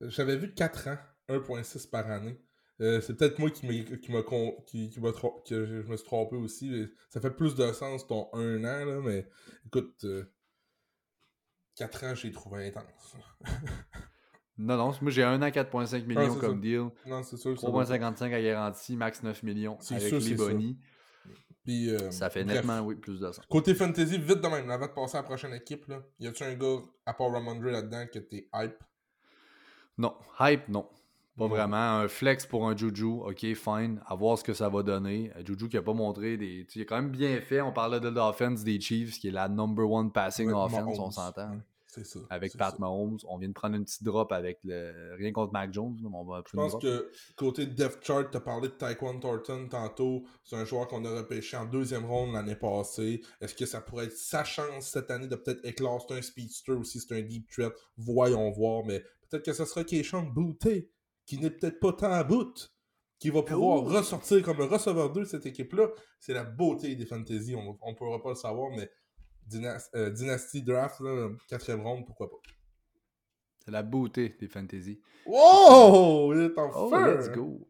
J'avais vu 4 ans, 1.6 par année. Euh, c'est peut-être moi qui qui qui, que je, me suis trompé aussi. mais Ça fait plus de sens ton 1 an, là, mais écoute, 4 ans, j'ai trouvé intense. Non, non, moi j'ai un an 4,5 millions comme ça. deal. Non, c'est sûr. ça va pas. 3,55 à garantie, max 9 millions avec sûr, les ça. bonnies. Puis, euh, Ça fait bref. nettement, oui, plus de sens. Côté fantasy, vite de même, avant de passer à la prochaine équipe, là, y a-tu un gars, à part Ramondre là-dedans, que t'es hype? Non, hype, non. Pas vraiment. Un flex pour un Juju, ok, fine. À voir ce que ça va donner. Euh, Juju qui a pas montré des. Tu sais, quand même bien fait. On parlait de l'offense des Chiefs, qui est la number one passing offense, on s'entend. Ouais, C'est ça. Avec Pat ça. Mahomes. On vient de prendre une petite drop avec le. Rien contre Mac Jones, on va Je pense que côté depth chart, tu as parlé de Taekwon Thornton tantôt. C'est un joueur qu'on a repêché en deuxième ronde l'année passée. Est-ce que ça pourrait être sa chance cette année de peut-être éclore? C'est un speedster aussi, c'est un deep threat. Voyons voir, mais peut-être que ce sera Keishon Bouté, qui n'est peut-être pas tant à bout, qui va pouvoir Oh! ressortir comme le receveur 2 de cette équipe-là. C'est la beauté des fantasy, on ne pourra pas le savoir, mais Euh, Dynasty Draft, là, quatrième ronde, pourquoi pas. C'est la beauté des fantasy. Wow! Il est en Oh, feu! let's go.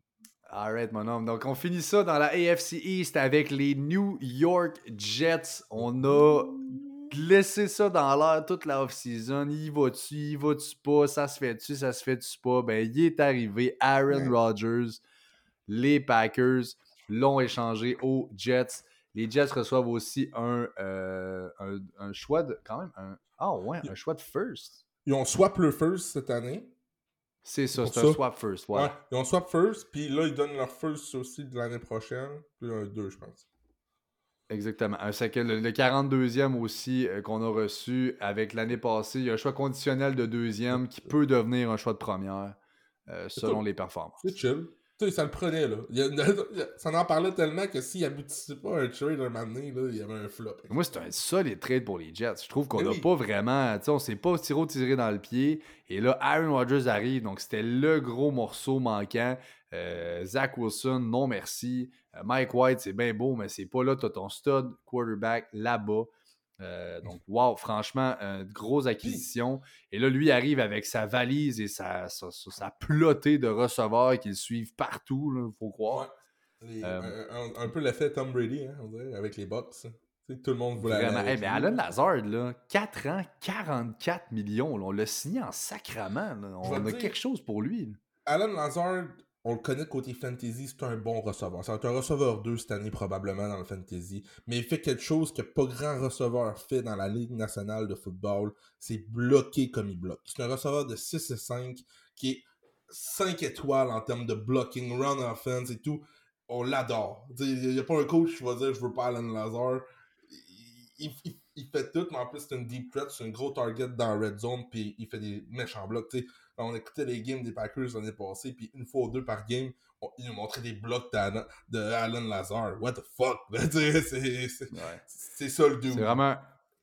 Alright, mon homme. Donc, on finit ça dans la AFC East avec les New York Jets. On a laissé ça dans l'air toute la off-season. Y va-tu, y va-tu pas? Ça se fait-tu, ça se fait-tu pas? Ben, il est arrivé. Aaron Ouais. Rodgers, les Packers l'ont échangé aux Jets. Les Jets reçoivent aussi un, euh, un, un choix de. Quand même, un. Ah ouais, un choix de first. Ils ont swap le first cette année. C'est ça, c'est un swap first. Ouais. Ils ont swap first, puis là, ils donnent leur first aussi de l'année prochaine. Puis un 2, je pense. Exactement. Un second- le, le 42e aussi euh, qu'on a reçu avec l'année passée. Il y a un choix conditionnel de deuxième qui peut devenir un choix de première euh, selon les performances. C'est chill. Tu sais, ça le prenait, là. Il y a- il y a- ça en parlait tellement que s'il aboutissait pas à un trade un moment donné, là, il y avait un flop. Moi, c'est un solide trade pour les Jets. Je trouve qu'on n'a oui. pas vraiment. Tu sais, on s'est pas tiré tiré dans le pied. Et là, Aaron Rodgers arrive. Donc, c'était le gros morceau manquant. Euh, Zach Wilson, non merci. Euh, Mike White, c'est bien beau, mais c'est pas là. Tu as ton stud quarterback là-bas. Euh, donc, wow, franchement, une grosse acquisition. Et là, lui arrive avec sa valise et sa, sa, sa- plotée de receveurs qui le suivent partout, il faut croire. Ouais. Les- Euh, un, peu l'effet Tom Brady, hein, on dirait, avec les Bucks. hein. Tout le monde voulait Vraiment. Eh, mais. Alan Lazard, là, 4 ans, 44 millions. là, on l'a signé en sacrament. là. On a dire- quelque chose pour lui. Alan Lazard, on le connaît côté fantasy, c'est un bon receveur. C'est un receveur 2 cette année probablement dans le fantasy. Mais il fait quelque chose que pas grand receveur fait dans la Ligue nationale de football. C'est bloquer comme il bloque. C'est un receveur de 6 et 5 qui est 5 étoiles en termes de blocking, run offense et tout. On l'adore. Il n'y a pas un coach qui va dire je veux pas Alan Lazard. Il, il- fait tout, mais en plus c'est une deep threat, c'est un gros target dans la red zone, puis il fait des méchants blocs. On écoutait les games des Packers l'année passée, puis une fois ou deux par game, on- ils nous montraient des blocs d'Alan- de Alan Lazar. What the fuck? sais, c'est- ça le dude. C'est vraiment.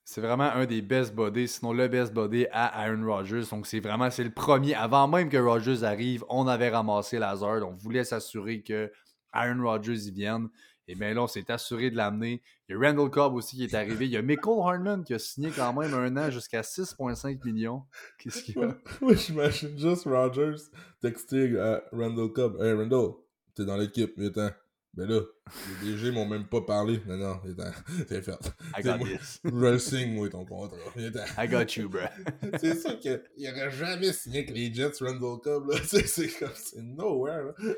C'est vraiment un des best bodies, sinon le best body à Aaron Rodgers. Donc c'est vraiment c'est le premier. Avant même que Rodgers arrive, on avait ramassé Lazard. On voulait s'assurer que Aaron Rodgers y vienne. Et bien là, on s'est assuré de l'amener. Il y a Randall Cobb aussi qui est arrivé. Il y a Michael Hardman qui a signé quand même un an jusqu'à 6,5 millions. Qu'est-ce qu'il y a? Oui, j'imagine juste Rogers texter à Randall Cobb. Hey Randall, t'es dans l'équipe, viens Ben là, les DG m'ont même pas parlé. Non, non, c'est fait. I got this. Je le signer, moi, ton contrat. I got you, bro. c'est sûr qu'il aurait jamais signé avec les Jets Randall Cobb, là. C'est comme, c'est nowhere, là.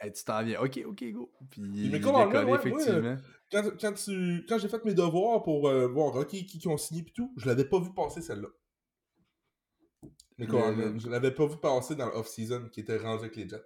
Hey, tu t'en viens. Ok, ok, go. Puis, mais il ouais, effectivement. Quand, quand, tu, quand j'ai fait mes devoirs pour euh, voir OK, qui, qui ont signé pis tout, je l'avais pas vu passer celle-là. Mais quoi, Le- je l'avais pas vu passer dans l'off-season qui était rendu avec les Jets.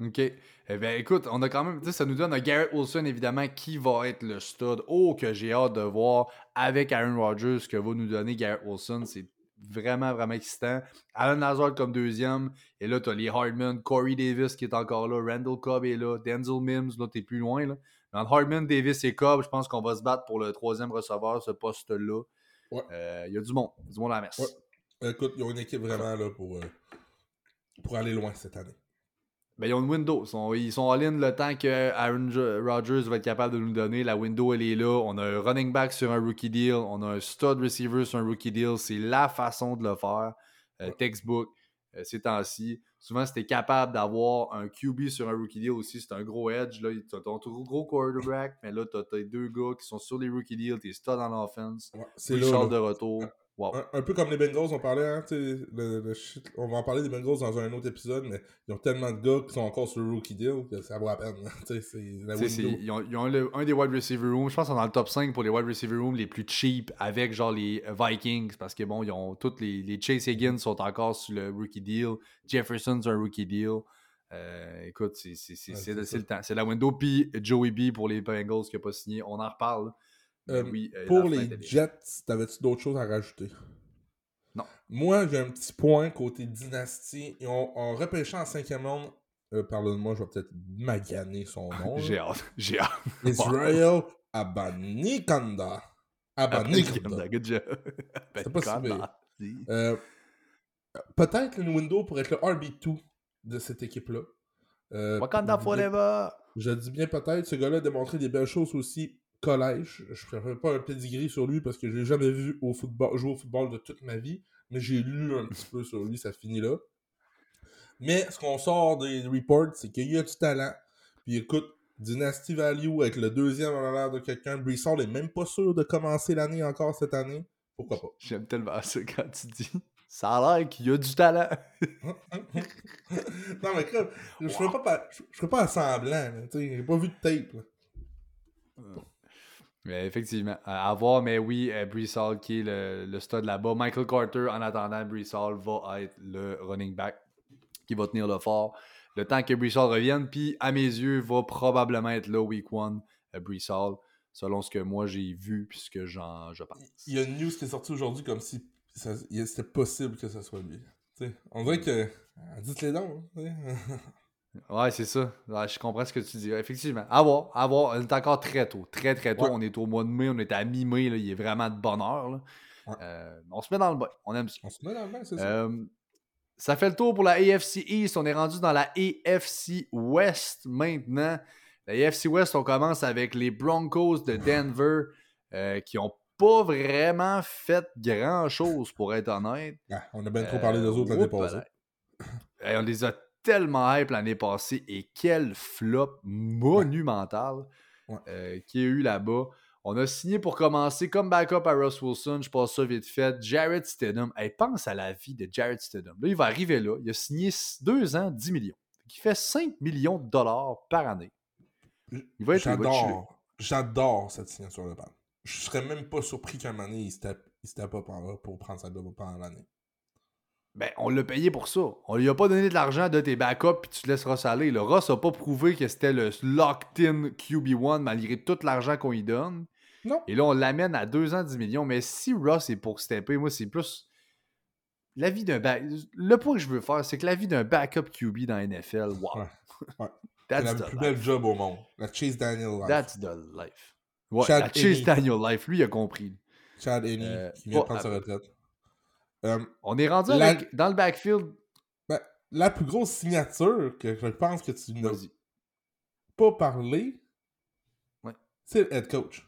OK. Eh bien, écoute, on a quand même. Ça nous donne un Garrett Wilson, évidemment, qui va être le stud. Oh, que j'ai hâte de voir avec Aaron Rodgers ce que va nous donner Garrett Wilson. C'est vraiment, vraiment excitant. Alan Lazard comme deuxième. Et là, tu as les Hardman, Corey Davis qui est encore là, Randall Cobb est là, Denzel Mims, là, t'es plus loin. Là. Mais entre Hardman, Davis et Cobb, je pense qu'on va se battre pour le troisième receveur, ce poste-là. Ouais. Euh, Il y a du monde. Du monde à la messe. Ouais. Écoute, ils ont une équipe vraiment là pour, euh, pour aller loin cette année. Ben, ils ont une window. Ils sont, ils sont all-in le temps que Aaron Rodgers va être capable de nous donner. La window, elle est là. On a un running back sur un rookie deal. On a un stud receiver sur un rookie deal. C'est la façon de le faire. Euh. Textbook, euh, ces temps-ci. Souvent, si t'es capable d'avoir un QB sur un rookie deal aussi, c'est un gros edge. Là, t'as ton gros, quarterback, mais là, t'as tes deux gars qui sont sur les rookie deals. T'es stud dans l'offense. Ouais, c'est C'est là. là. de retour. Wow. Un, un peu comme les Bengals, on parlait, hein, tu sais, le, le shit- on va en parler des Bengals dans un autre épisode, mais ils ont tellement de gars qui sont encore sur le rookie deal que ça vaut la peine. hein. La. Ils ont, ils ont le- un des wide receiver rooms. Je pense qu'ils sont dans le top 5 pour les wide receiver rooms les plus cheap avec genre les euh, Vikings parce que bon, ils ont tous les, les Chase Higgins sont encore sur le rookie deal. Jefferson sur un rookie deal. Euh, écoute, Ouais, c'est le temps. C'est la window. Puis Joey B pour les Bengals qui n'a pas signé. On en reparle. Euh, oui, euh, Pour les. Jets, t'avais-tu d'autres choses à rajouter? Non. Moi, j'ai un petit point côté dynastie. Ils ont, en repêchant en cinquième ronde, euh, pardonne-moi, je vais peut-être maganer son nom. J'ai hâte. J'ai hâte. Israel Abanikanda. Abanikanda. Good job. C'est pas si pire. dis. Euh, Peut-être une window pour être le RB2 de cette équipe-là. Wakanda forever. Je dis bien peut-être. Ce gars-là a démontré des belles choses aussi collège. Je ne ferai pas un pedigree sur lui parce que je l'ai jamais vu au football, jouer au football de toute ma vie. Mais j'ai lu un petit peu sur lui, ça finit là. Mais ce qu'on sort des reports, c'est qu'il y a du talent. Puis écoute, Dynasty Value avec le deuxième en l'air de quelqu'un. Brissol est même pas sûr de commencer l'année encore cette année. Pourquoi pas? J'aime tellement ça quand tu dis ça a l'air qu'il y a du talent. non, mais crème, je ferais pas, pa- je je ferais pas à semblant. là, tu sais, J'ai pas vu de tape. là. Mais effectivement, à voir, mais oui, euh, Brees Hall qui est le, le stud là-bas. Michael Carter, en attendant, Brees Hall va être le running back qui va tenir le fort. Le temps que Brees Hall revienne, puis à mes yeux, va probablement être là week one, euh, Brees Hall, selon ce que moi j'ai vu, puis ce que j'en, je pense. Il y a une news qui est sortie aujourd'hui comme si c'était possible que ce soit lui. Tu sais, on dirait que. Dites-les donc. Ouais, c'est ça. Ouais, je comprends ce que tu dis. Effectivement. À voir, à voir. On est encore très tôt. Très, très tôt. Ouais. On est au mois de mai. On est à mi-mai. Il est vraiment de bonne heure. là. Ouais. Euh, on se met dans le bain. On aime ça. on se met dans le bain, c'est ça. Euh, ça fait le tour pour la AFC East. On est rendu dans la AFC West maintenant. La AFC West, on commence avec les Broncos de Denver euh, qui ont pas vraiment fait grand-chose, pour être honnête. Ah, on a bien trop parlé d'eux autres l'année passée. Hey, on les a tellement hype l'année passée et quel flop monumental Ouais. euh, qu'il y a eu là-bas. On a signé pour commencer comme backup à Russ Wilson, je passe ça vite fait. Jared Stidham, hey, pense à la vie de Jared Stidham. Là, il va arriver là, il a signé 2 ans, 10 millions. Qui fait 5 millions de dollars par année. Il va être il J'adore. J'adore cette signature de balle. Je serais même pas surpris qu'un moment donné, il step, il step up en là pour prendre sa job pendant l'année. Ben, on l'a payé pour ça. On lui a pas donné de l'argent de tes backups puis tu te laisses Ross aller. Le Ross a pas prouvé que c'était le locked-in QB1 malgré tout l'argent qu'on lui donne. Non. Et là, on l'amène à 2 ans, 10 millions. Mais si Ross est pour stepper, moi, c'est plus. La vie d'un back. Le point que je veux faire, c'est que la vie d'un backup QB dans la NFL, wow. Ouais. Ouais. C'est That's la the plus life. belle job au monde. La Chase Daniel life. That's the life. Ouais, Chad la Chase. Daniel life, lui, il a compris. Chad Henne, Euh, qui vient de pas- prendre sa retraite. Euh, On est rendu La- avec, dans le backfield. ben, la plus grosse signature que je pense que tu n'as pas parlé, Ouais. c'est le head coach.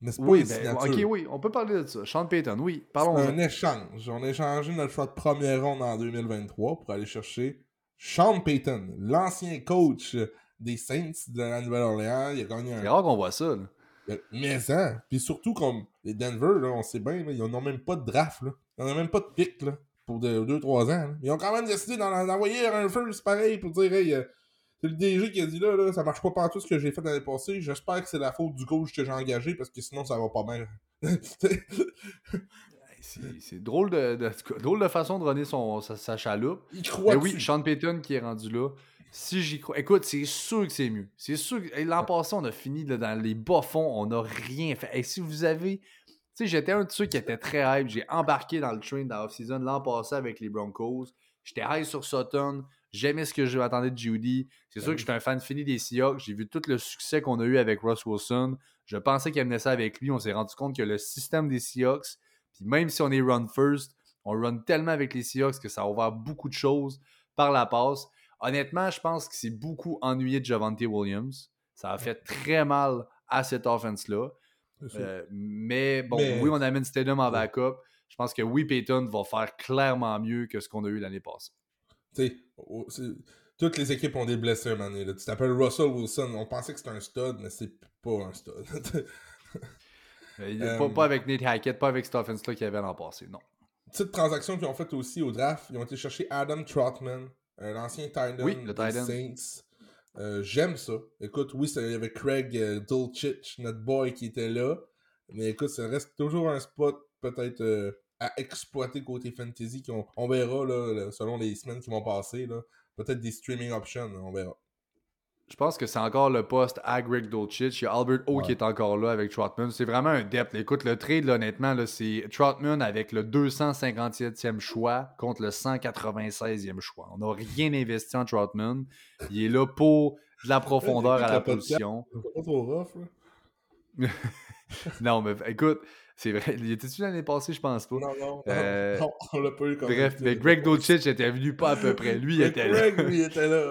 N'est-ce pas Oui, une ben, signature? ok, oui, on peut parler de ça. Sean Payton, oui, C'est parlons un échange. On a échangé notre choix de première ronde en 2023 pour aller chercher Sean Payton, l'ancien coach des Saints de la Nouvelle-Orléans. Il a gagné un. C'est rare qu'on voit ça. Là. Mais ça. Puis surtout, comme les Denver, là, on sait bien, là, ils n'ont même pas de draft. Là. Ils n'ont même pas de pic là, pour 2-3 ans. Là. Ils ont quand même décidé d'en envoyer un first pareil pour dire hey, euh, c'est le DG qui a dit là, là ça marche pas partout ce que j'ai fait l'année passée. J'espère que c'est la faute du coach que j'ai engagé parce que sinon ça va pas bien. c'est drôle de, drôle de façon de runner son, sa, chaloupe. Il croit. Mais oui, Sean Payton qui est rendu là. Si j'y crois. Écoute, c'est sûr que c'est mieux. C'est sûr que. L'an passé, on a fini dans les bas fonds, on n'a rien fait. Et si vous avez. Tu sais, j'étais un de ceux qui était très hype. J'ai embarqué dans le train dans off-season l'an passé avec les Broncos. J'étais hype sur Sutton. J'aimais ce que je m'attendais de Judy. C'est sûr que j'étais un fan fini des Seahawks. J'ai vu tout le succès qu'on a eu avec Russ Wilson. Je pensais qu'il amenait ça avec lui. On s'est rendu compte que le système des Seahawks, puis même si on est run first, on run tellement avec les Seahawks que ça a ouvert beaucoup de choses par la passe. Honnêtement, je pense que c'est beaucoup ennuyé de Javante Williams. Ça a fait très mal à cette offense-là. Euh, mais bon, oui, on amène Stadium en backup. Je pense que oui, Payton va faire clairement mieux que ce qu'on a eu l'année passée. toutes les équipes ont des blessés un Tu t'appelles Russell Wilson. On pensait que c'était un stud, mais c'est pas un stud. Euh, pas, avec Nate Hackett, pas avec cette offense-là qu'il y avait l'an passé, non. Petite transaction qu'ils ont faite aussi au draft, ils ont été chercher Adam Trotman, l'ancien Titan oui, des Saints. Euh, j'aime ça. Écoute, oui, il y avait Craig euh, Dulcich, notre boy, qui était là. Mais écoute, ça reste toujours un spot peut-être euh, à exploiter côté fantasy. On, on, verra là, selon les semaines qui vont passer. Peut-être des streaming options, on verra. Je pense que c'est encore le poste à Greg Dolchich. Il y a Albert O qui est encore là avec Trotman. C'est vraiment un depth. Écoute, le trade, honnêtement, c'est Trotman avec le 257e choix contre le 196e choix. On n'a rien investi en Trotman. Il est là pour de la profondeur à la position. Pas trop rough, non, mais écoute, c'est vrai. Il était-tu l'année passée, je pense pas. Non, non, euh, non, on l'a pas eu comme Bref, mais Greg Dolchich était venu pas à peu près. Lui, il était là. Greg, lui, était là,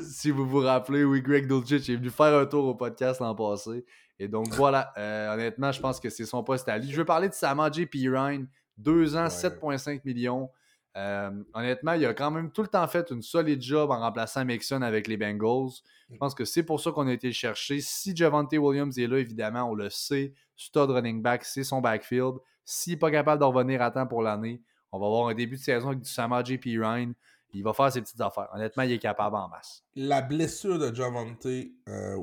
Si vous vous rappelez, oui, Greg Dolchich est venu faire un tour au podcast l'an passé. Et donc voilà, euh, honnêtement, je pense que c'est son poste à lui. Je veux parler de Samadji P. Ryan. Deux ans, 7,5 millions. Euh, honnêtement, il a quand même tout le temps fait une solide job en remplaçant Mixon avec les Bengals. Je pense que c'est pour ça qu'on a été le chercher. Si Javante Williams est là, évidemment, on le sait, stud running back, c'est son backfield. S'il n'est pas capable de revenir à temps pour l'année, on va avoir un début de saison avec du Samar J.P. Ryan. Il va faire ses petites affaires. Honnêtement, il est capable en masse. La blessure de Javante euh,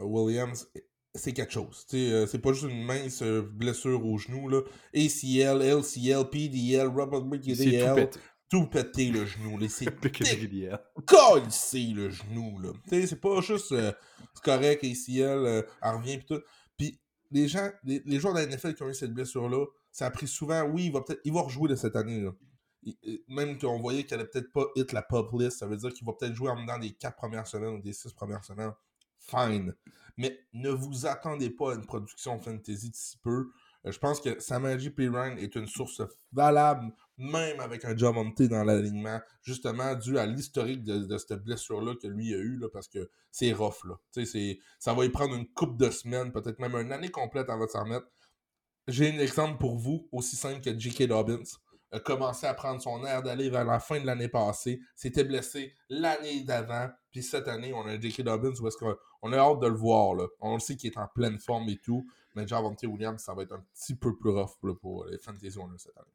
Williams, c'est quelque chose. Euh, c'est pas juste une mince euh, blessure au genou. Là. ACL, LCL, PDL, Robert McGill, tout pété le genou. C'est c'est le genou. là. C'est pas juste euh, correct, ACL, elle revient pis tout. Puis les gens, les, les joueurs de la NFL qui ont eu cette blessure-là, ça a pris souvent, oui, il va peut-être il va rejouer de cette année. Là. Même qu'on voyait qu'elle allait peut-être pas hit la pop list, ça veut dire qu'il va peut-être jouer en dedans des 4 premières semaines ou des 6 premières semaines. Fine. Mais ne vous attendez pas à une production fantasy de si peu. Euh, je pense que Samaji Ryan est une source valable, même avec un job monté dans l'alignement, justement dû à l'historique de, cette blessure-là que lui a eu, là, parce que c'est rough. Là. Ça va y prendre une coupe de semaines, peut-être même une année complète avant de s'en remettre. J'ai un exemple pour vous, aussi simple que J.K. Dobbins a commencé à prendre son air d'aller vers la fin de l'année passée, s'était blessé l'année d'avant, puis cette année, on a J.K. Dobbins où est-ce qu'on a hâte de le voir. Là. On le sait qu'il est en pleine forme et tout, mais Javante Williams, ça va être un petit peu plus rough pour les Fantasy Owners cette année.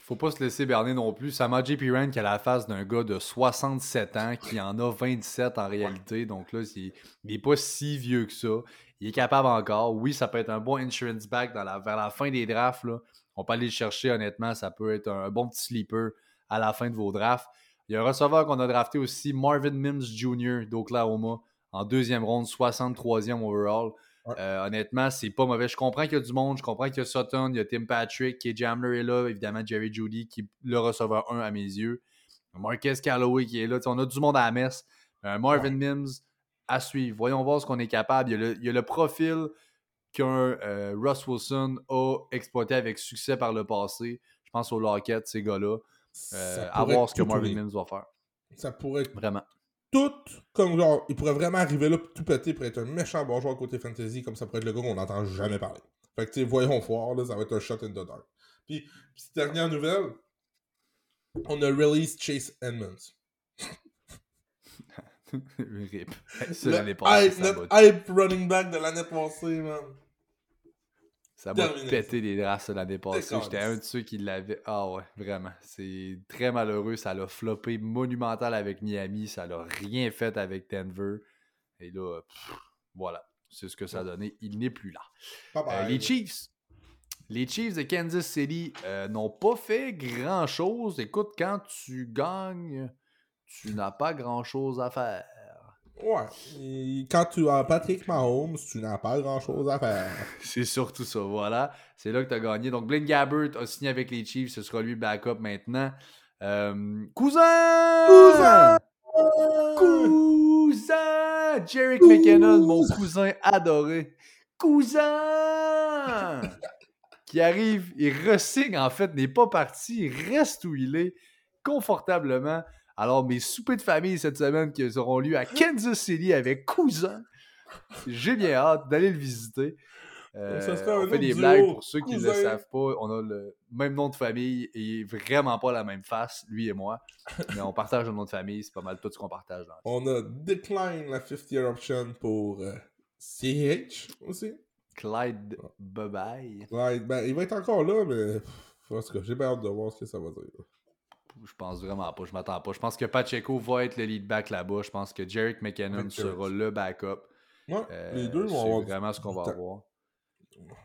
Faut pas se laisser berner non plus. Sama J.P. Rand qui a la face d'un gars de 67 ans qui en a 27 en réalité. Donc là, il, il est pas si vieux que ça. Il est capable encore. Oui, ça peut être un bon insurance back dans la, vers la fin des drafts. Là on peut aller le chercher, honnêtement. Ça peut être un, bon petit sleeper à la fin de vos drafts. Il y a un receveur qu'on a drafté aussi, Marvin Mims Jr. d'Oklahoma, en deuxième ronde, 63e overall. Euh, honnêtement, c'est pas mauvais. Je comprends qu'il y a du monde, je comprends qu'il y a Sutton, il y a Tim Patrick, qui est Jamler est là, évidemment Jerry Judy, qui est le receveur 1 à mes yeux. Marquez Calloway qui est là. on a du monde à la messe. Marvin Mims à suivre. Voyons voir ce qu'on est capable. il y a le profil qu'un euh, Russ Wilson a exploité avec succès par le passé. Je pense aux Lockett, ces gars-là. Euh, à voir ce que Marvin Mims va faire. Ça pourrait être vraiment. Tout comme genre, il pourrait vraiment arriver là tout péter pour être un méchant bon joueur côté fantasy, comme ça pourrait être le gars qu'on n'entend jamais parler. Fait que tu voyons voir, là, ça va être un shot in the dark. Puis, petite dernière nouvelle, on a release Chase Edmonds. Rip. Ça, Le l'année passée, hype, notre running back de l'année passée, man. Ça m'a pété les draps l'année passée. J'étais un de ceux qui l'avait. Ah ouais, vraiment. C'est très malheureux. Ça l'a floppé monumental avec Miami. Ça l'a rien fait avec Denver. Et là, pff, voilà. C'est ce que ça a donné. Il n'est plus là. Bye Euh, les Chiefs. Les Chiefs de Kansas City euh, n'ont pas fait grand-chose. Écoute, quand tu gagnes, tu n'as pas grand-chose à faire. Ouais. Et quand tu as Patrick Mahomes, tu n'as pas grand chose à faire. C'est surtout ça, voilà. C'est là que tu as gagné. Donc, Blaine Gabbert a signé avec les Chiefs. Ce sera lui backup maintenant. Euh, cousin! Cousin! Cousin! Jerick McKinnon, mon cousin adoré. Cousin! qui arrive, il ressigne en fait, n'est pas parti, il reste où il est, confortablement. Alors, mes soupers de famille cette semaine qui auront lieu à Kansas City avec Cousin. J'ai bien hâte d'aller le visiter. Euh, Ça on fait des duo, blagues pour ceux qui ne le savent pas. On a le même nom de famille et vraiment pas la même face, lui et moi. Mais on partage un nom de famille, c'est pas mal tout ce qu'on partage. Dans On a decline la 50 option pour euh, CH aussi. Clyde bye Ouais, ben, il va être encore là, mais. pff, En tout cas, j'ai bien hâte de voir ce que ça va dire. Je pense vraiment pas, je m'attends pas. Je pense que Pacheco va être le lead back là-bas. Je pense que Jerick McKinnon sera le backup. Ouais, Euh, les deux vont c'est vraiment ce qu'on va avoir.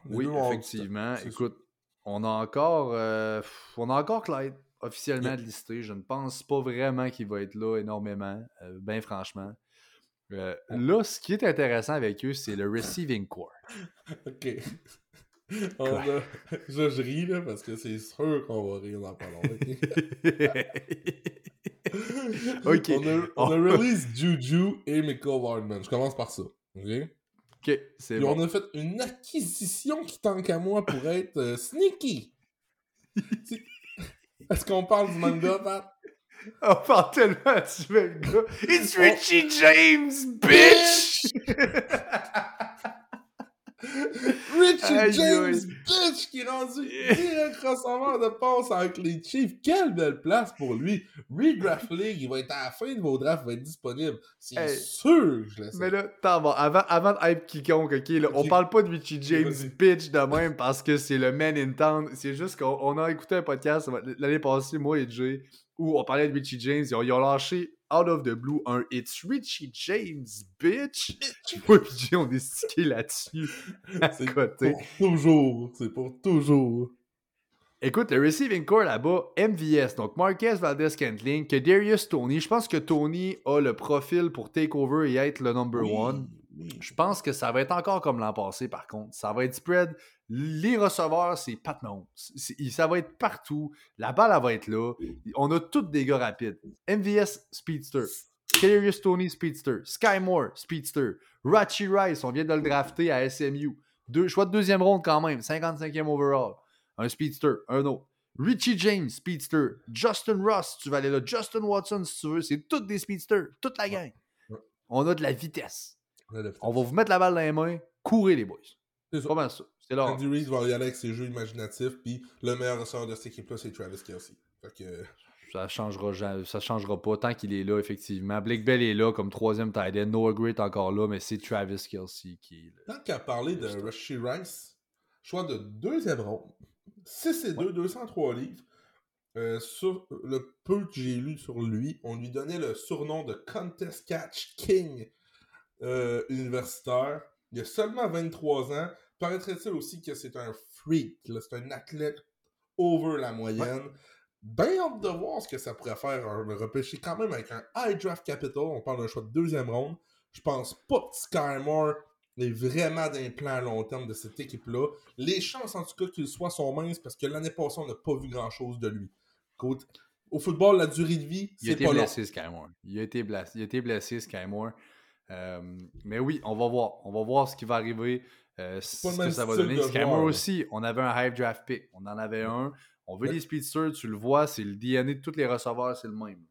Les Oui, effectivement. Écoute, on a encore euh, on a encore Clyde officiellement Yeah. listé. Je ne pense pas vraiment qu'il va être là énormément, euh, bien franchement. Euh, là, ce qui est intéressant avec eux, c'est le receiving core. Ok. On a... Je, je ris là parce que c'est sûr qu'on va rire dans pas longtemps. Ok. On a, on a release Juju et Michael Hardman. Je commence par ça. Ok? ok, c'est bon. on a fait une acquisition qui, tant qu'à moi, pourrait être euh, sneaky. Est-ce qu'on parle du manga, Pat? On parle tellement du même gars. It's Richie James, bitch! Richie Aïe, James, bitch, qui est rendu direct receveur de passe avec les Chiefs. Quelle belle place pour lui. Redraft League, il va être à la fin de vos drafts, il va être disponible. C'est Hey. sûr je laisse. Mais là, avant, avant de hype quiconque, ok, là, on parle pas de Richie James bitch de même parce que c'est le man in town. C'est juste qu'on on a écouté un podcast l'année passée, moi et Jay, où on parlait de Richie James. Ils ont, ils ont lâché out of the blue un It's Richie James bitch. Moi Jay, on est stické là-dessus. À C'est côté. pour toujours. C'est pour toujours. Écoute, le receiving core là-bas, MVS, donc Marquez Valdez Scantling, que Darius Tony. Je pense que Tony a le profil pour take over et être le number Oui, one. oui. Je pense que ça va être encore comme l'an passé, par contre. Ça va être spread. Les receveurs, c'est Pat Mahomes. Ça va être partout. La balle, elle va être là. On a tous des gars rapides. MVS, Speedster. Kadarius Tony, Speedster. Sky Moore, Speedster. Rachi Rice, on vient de le drafter à SMU. Deux, choix de deuxième ronde quand même. 55e overall. Un Speedster, un autre. Richie James, Speedster. Justin Ross, tu vas aller là. Justin Watson, si tu veux. C'est toutes des Speedsters. Toute la gang. On a de la vitesse. On va vous mettre la balle dans les mains. Courez, les boys. C'est ça. mal ça? C'est là. Andy Reid va y aller avec ses jeux imaginatifs, puis le meilleur receveur de cette équipe-là, c'est Travis Kelsey. Fait que. Ça changera, ça changera pas tant qu'il est là, effectivement. Blake Bell est là comme troisième tight end. Noah Gray est encore là, mais c'est Travis Kelsey qui est là. Tant qu'à parler de Rushy Rice, choix de deuxième ronde, 6 et 2, 203 livres. Euh, sur le peu que j'ai lu sur lui, on lui donnait le surnom de Contest Catch King euh, universitaire. Il a seulement 23 ans. Paraîtrait-il aussi que c'est un freak, c'est un athlète over la moyenne? Bien hâte de voir ce que ça pourrait faire le repêcher quand même avec un high draft capital. On parle d'un choix de deuxième ronde. Je pense pas que Sky Moore est vraiment d'un plan à long terme de cette équipe-là. Les chances, en tout cas, qu'il soit sont minces parce que l'année passée, on n'a pas vu grand-chose de lui. Écoute, au football, la durée de vie, Il a c'est été pas blessé, Sky Moore. Il a été blessé, il a été blessé Sky Moore. Euh, mais oui, on va voir. On va voir ce qui va arriver. Euh, ce que même ça va donner. là. aussi, on avait un high draft pick. On en avait un. On veut Ouais. des speedsters, tu le vois, c'est le DNA de tous les receveurs, c'est le même.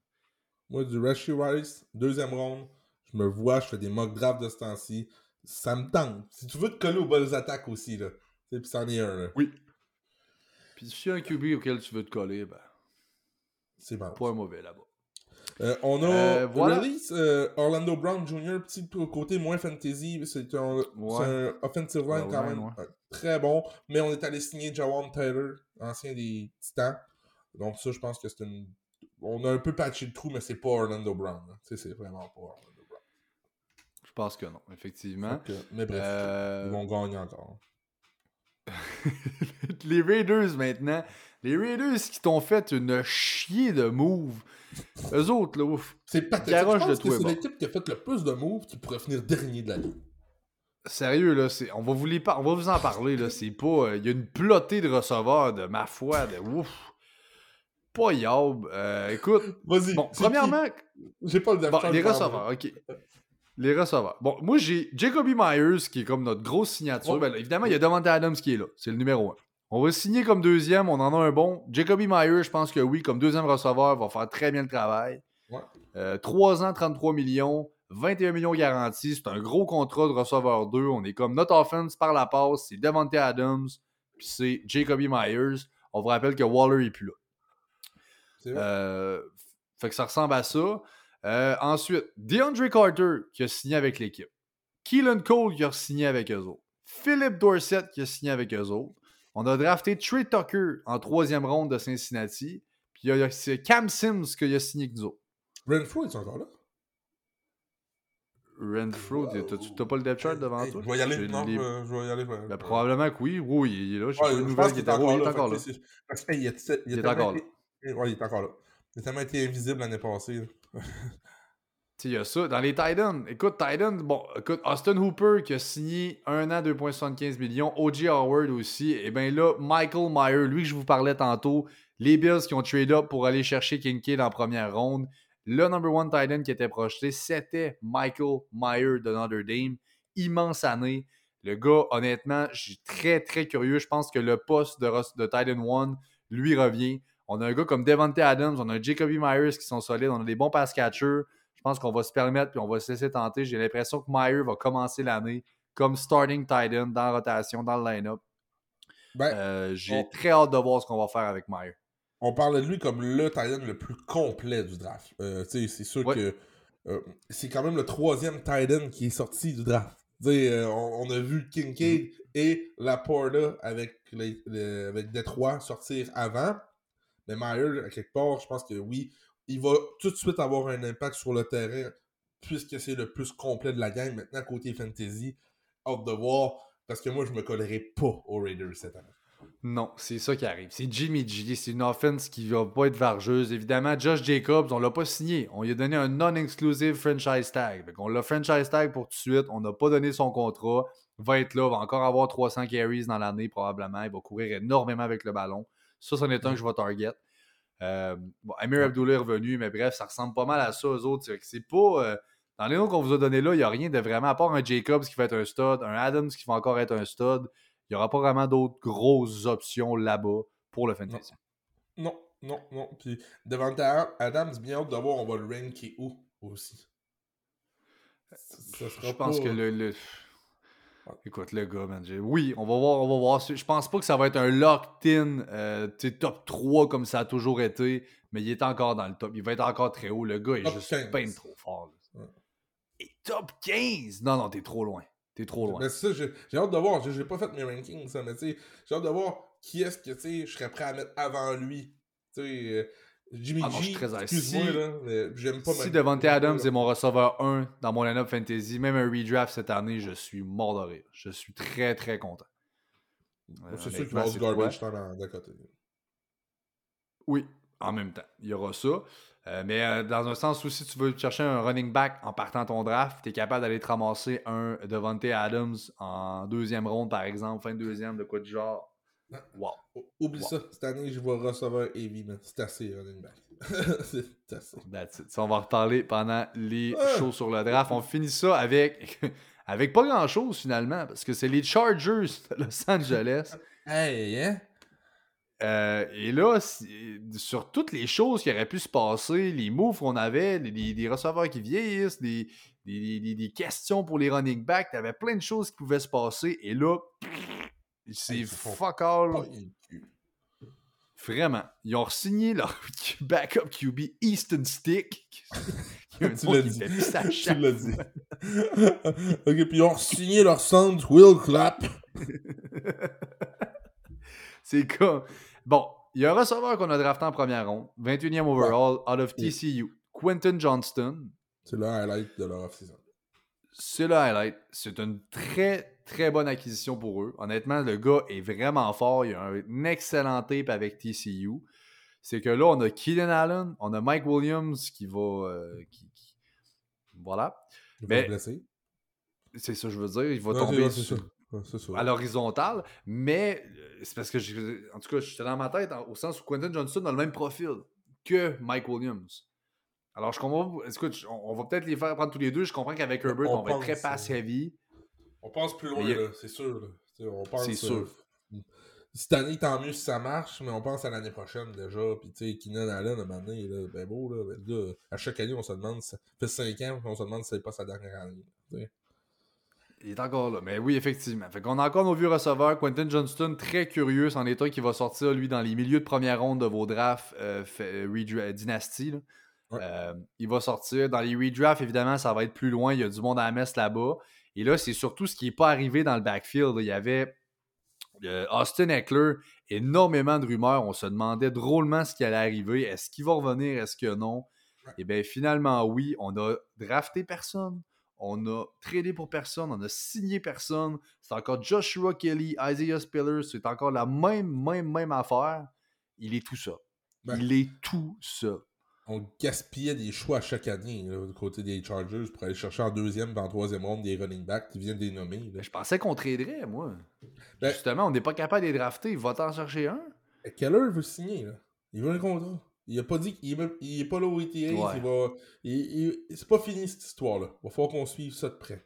Moi, du Rushy Rice, deuxième ronde, je me vois, je fais des mock drafts de ce temps-ci. Ça me tente. Si tu veux te coller aux bonnes attaques aussi, là. Puis c'en est un, là. Oui. Puis si un QB auquel tu veux te coller, ben, C'est bon. pas un mauvais là-bas. Euh, on a Euh, voilà. release euh, Orlando Brown Jr., petit côté moins fantasy. C'est un, Ouais. c'est un offensive line Ouais, quand ouais, même très bon. Mais on est allé signer Jawan Taylor, ancien des Titans. Donc ça, je pense que c'est une... On a un peu patché le trou, mais c'est pas Orlando Brown. là. Tu sais, c'est vraiment pas Orlando Brown. Je pense que non, effectivement. Mais bref, ils vont gagner encore. les Raiders maintenant. Les Raiders qui t'ont fait une chier de move. Eux autres, là, ouf. C'est pathétique. Je pense que c'est l'équipe qui a fait le plus de moves qui pourrait finir dernier de la ligue. Sérieux, là, c'est- on, va vous les par- on va vous en parler. là. C'est pas. euh, Il y a une pelotée de receveurs de ma foi, de ouf. Pas yob. Euh, écoute, Vas-y. bon, premièrement? J'ai pas le Bon, les receveurs, ok. Les receveurs. Bon, moi, j'ai Jacoby Myers, qui est comme notre grosse signature. Ouais. Ben, là, évidemment, il y a Devante Adams qui est là. C'est le numéro un. On va signer comme deuxième. On en a un bon. Jacoby Myers, je pense que oui, comme deuxième receveur, va faire très bien le travail. Ouais. Euh, 3 ans, 33 millions. 21 millions garantis. C'est un gros contrat de receveur 2. On est comme notre offense par la passe. C'est Devante Adams. Puis c'est Jacoby Myers. On vous rappelle que Waller n'est plus là. Euh, fait que ça ressemble à ça. Euh, ensuite, DeAndre Carter qui a signé avec l'équipe. Keelan Cole qui a signé avec eux autres. Philip Dorsett qui a signé avec eux autres. On a drafté Trey Tucker en troisième ronde de Cincinnati. Puis il y a- c'est Cam Sims qui a signé avec nous autres. Renfro est encore là? Renfro, t'as- t'as- pas le depth chart devant toi? Je vais y aller. Non, je vais- y aller. Ben, probablement que oui. Oui, il est là. J'ai pas nouvelles pense qui qu'il est encore il est là. il est encore il est là. Il a tellement été invisible l'année passée. il y a ça. Dans les Titans, écoute, Titans, bon, écoute, Austin Hooper qui a signé un an, 2,75 millions. O.J. Howard aussi. Et bien là, Michael Meyer, lui que je vous parlais tantôt, les Bills qui ont trade up pour aller chercher Kincaid en première ronde. Le number one Titan qui était projeté, c'était Michael Meyer de Notre Dame. Immense année. Le gars, honnêtement, je suis très, très curieux. Je pense que le poste de, de Titan 1 lui revient. On a un gars comme Devante Adams, on a Jacoby Myers qui sont solides, on a des bons pass catchers. Je pense qu'on va se permettre puis on va se laisser tenter. J'ai l'impression que Meyer va commencer l'année comme starting Titan dans la rotation, dans le line-up. Ben, Euh, J'ai on- très hâte de voir ce qu'on va faire avec Meyer. on parle de lui comme le Titan le plus complet du draft. Euh, c'est sûr Ouais. que euh, c'est quand même le troisième Titan qui est sorti du draft. On, on a vu Kincaid Mm-hmm. et Laporta avec, les, les- avec Détroit sortir avant. Mais Meyer, à quelque part, je pense que oui, il va tout de suite avoir un impact sur le terrain puisque c'est le plus complet de la gang. Maintenant, côté fantasy, hâte de voir parce que moi, je me collerai pas aux Raiders cette année. Non, c'est ça qui arrive. C'est Jimmy G. C'est une offense qui va pas être vargeuse. Évidemment, Josh Jacobs, on l'a pas signé. On lui a donné un non-exclusive franchise tag. on l'a franchise tag pour tout de suite. On n'a pas donné son contrat. Va être là, va encore avoir 300 carries dans l'année probablement. Il va courir énormément avec le ballon. Ça, c'en est un que je vais target. Euh, bon, Amir Abdullah est revenu, mais bref, ça ressemble pas mal à ça, eux autres. C'est pas. euh, dans les noms qu'on vous a donnés là, il n'y a rien de vraiment, à part un Jacobs qui va être un stud, un Adams qui va encore être un stud. Il n'y aura pas vraiment d'autres grosses options là-bas pour le fantasy. Non, non, non. Puis devant Adams, bien hâte de voir, on va le ranker où aussi? Ça sera Je pense pas- que le. Écoute, le gars, man. Oui, on va voir, on va voir. Je pense pas que ça va être un locked-in euh, top 3 comme ça a toujours été, mais il est encore dans le top. Il va être encore très haut. Le gars est Top juste 15. peine trop fort. Ouais. Et top 15! Non, non, t'es trop loin. T'es trop loin. Mais ça, j'ai hâte de voir. J'ai pas fait mes rankings, ça, mais tu sais, j'ai hâte de voir qui est-ce que tu sais, je serais prêt à mettre avant lui. Tu sais, euh, Jimmy Ah G, suis très à- excuse-moi, si- là, mais j'aime pas Si Devante Adams est mon receveur 1 dans mon line-up fantasy, même un redraft cette année, je suis mort de rire. Je suis très, très content. Euh, C'est sûr qu'il va avoir du garbage d'à côté. Oui, en même temps. Il y aura ça. Euh, mais euh, dans un sens où si tu veux chercher un running back en partant ton draft, tu es capable d'aller te ramasser un Devante Adams en deuxième ronde, par exemple, fin de deuxième, de quoi du genre. Wow. Oublie Wow. ça, cette année, je vais recevoir heavy, man. C'est assez, running back. c'est assez. That's it. Ça, on va en reparler pendant les shows sur le draft. On finit ça avec, avec pas grand-chose finalement, parce que c'est les Chargers de Los Angeles. Hey, hein? Euh, et là, sur toutes les choses qui auraient pu se passer, les moves qu'on avait, les, les- receveurs qui vieillissent, les- les- les questions pour les running backs, t'avais plein de choses qui pouvaient se passer. Et là, c'est fuck all. Vraiment. Ils ont signé leur backup QB Easton Stick. tu l'as dit. Tu l'as dit. ok, puis ils ont signé leur centre Will Clap. C'est comme. Bon, il y a un receveur qu'on a drafté en première ronde, 21e overall, out of TCU, Quentin Johnston. C'est le highlight de leur off-season. C'est le highlight. C'est une très, très bonne acquisition pour eux. Honnêtement, le gars est vraiment fort. Il a un excellent tape avec TCU. C'est que là, on a Keenan Allen, on a Mike Williams qui va. Euh, qui, Voilà. Il va Mais... C'est ça, je veux dire. Il va tomber à l'horizontale. Mais euh, c'est parce que, en tout cas, j'étais dans ma tête au sens où Quentin Johnson a le même profil que Mike Williams. Alors, je comprends. Écoute, on, va peut-être les faire prendre tous les deux. Je comprends qu'avec Herbert, on, va être très pass-heavy. On pense plus loin, c'est sûr. C'est sûr. Euh, cette année, tant mieux si ça marche, mais on pense à l'année prochaine déjà. Puis, tu sais, Keenan Allen, à un moment donné, là, ben beau, là, ben, à chaque année, on se demande, ça fait 5 ans, on se demande si c'est pas sa dernière année. Il est encore là. Mais oui, effectivement. Fait qu'on a encore nos vieux receveurs. Quentin Johnston, très curieux. C'en est un qui va sortir, lui, dans les milieux de première ronde de vos drafts euh, euh Dynasty. Euh, il va sortir. Dans les redrafts, évidemment, ça va être plus loin. Il y a du monde à la messe là-bas. Et là, c'est surtout ce qui n'est pas arrivé dans le backfield. Il y avait euh, Austin Eckler, énormément de rumeurs. On se demandait drôlement ce qui allait arriver. Est-ce qu'il va revenir? Est-ce que non? Et eh bien, finalement, oui. On a drafté personne. On a tradé pour personne, on a signé personne. C'est encore Joshua Kelly, Isaiah Spiller, c'est encore la même, même, même affaire. Il est tout ça. Ben il est tout ça. On gaspillait des choix chaque année du côté des Chargers pour aller chercher en deuxième et en troisième ronde des running backs qui viennent des nommer. Je pensais qu'on traderait, moi. Ben Justement, on n'est pas capable de les drafter. Va t'en chercher un. Keller veut signer. Là. Il veut un contrat. Il a pas dit qu'il est, pas là ETA. Il va, c'est pas fini cette histoire-là. Il va falloir qu'on suive ça de près.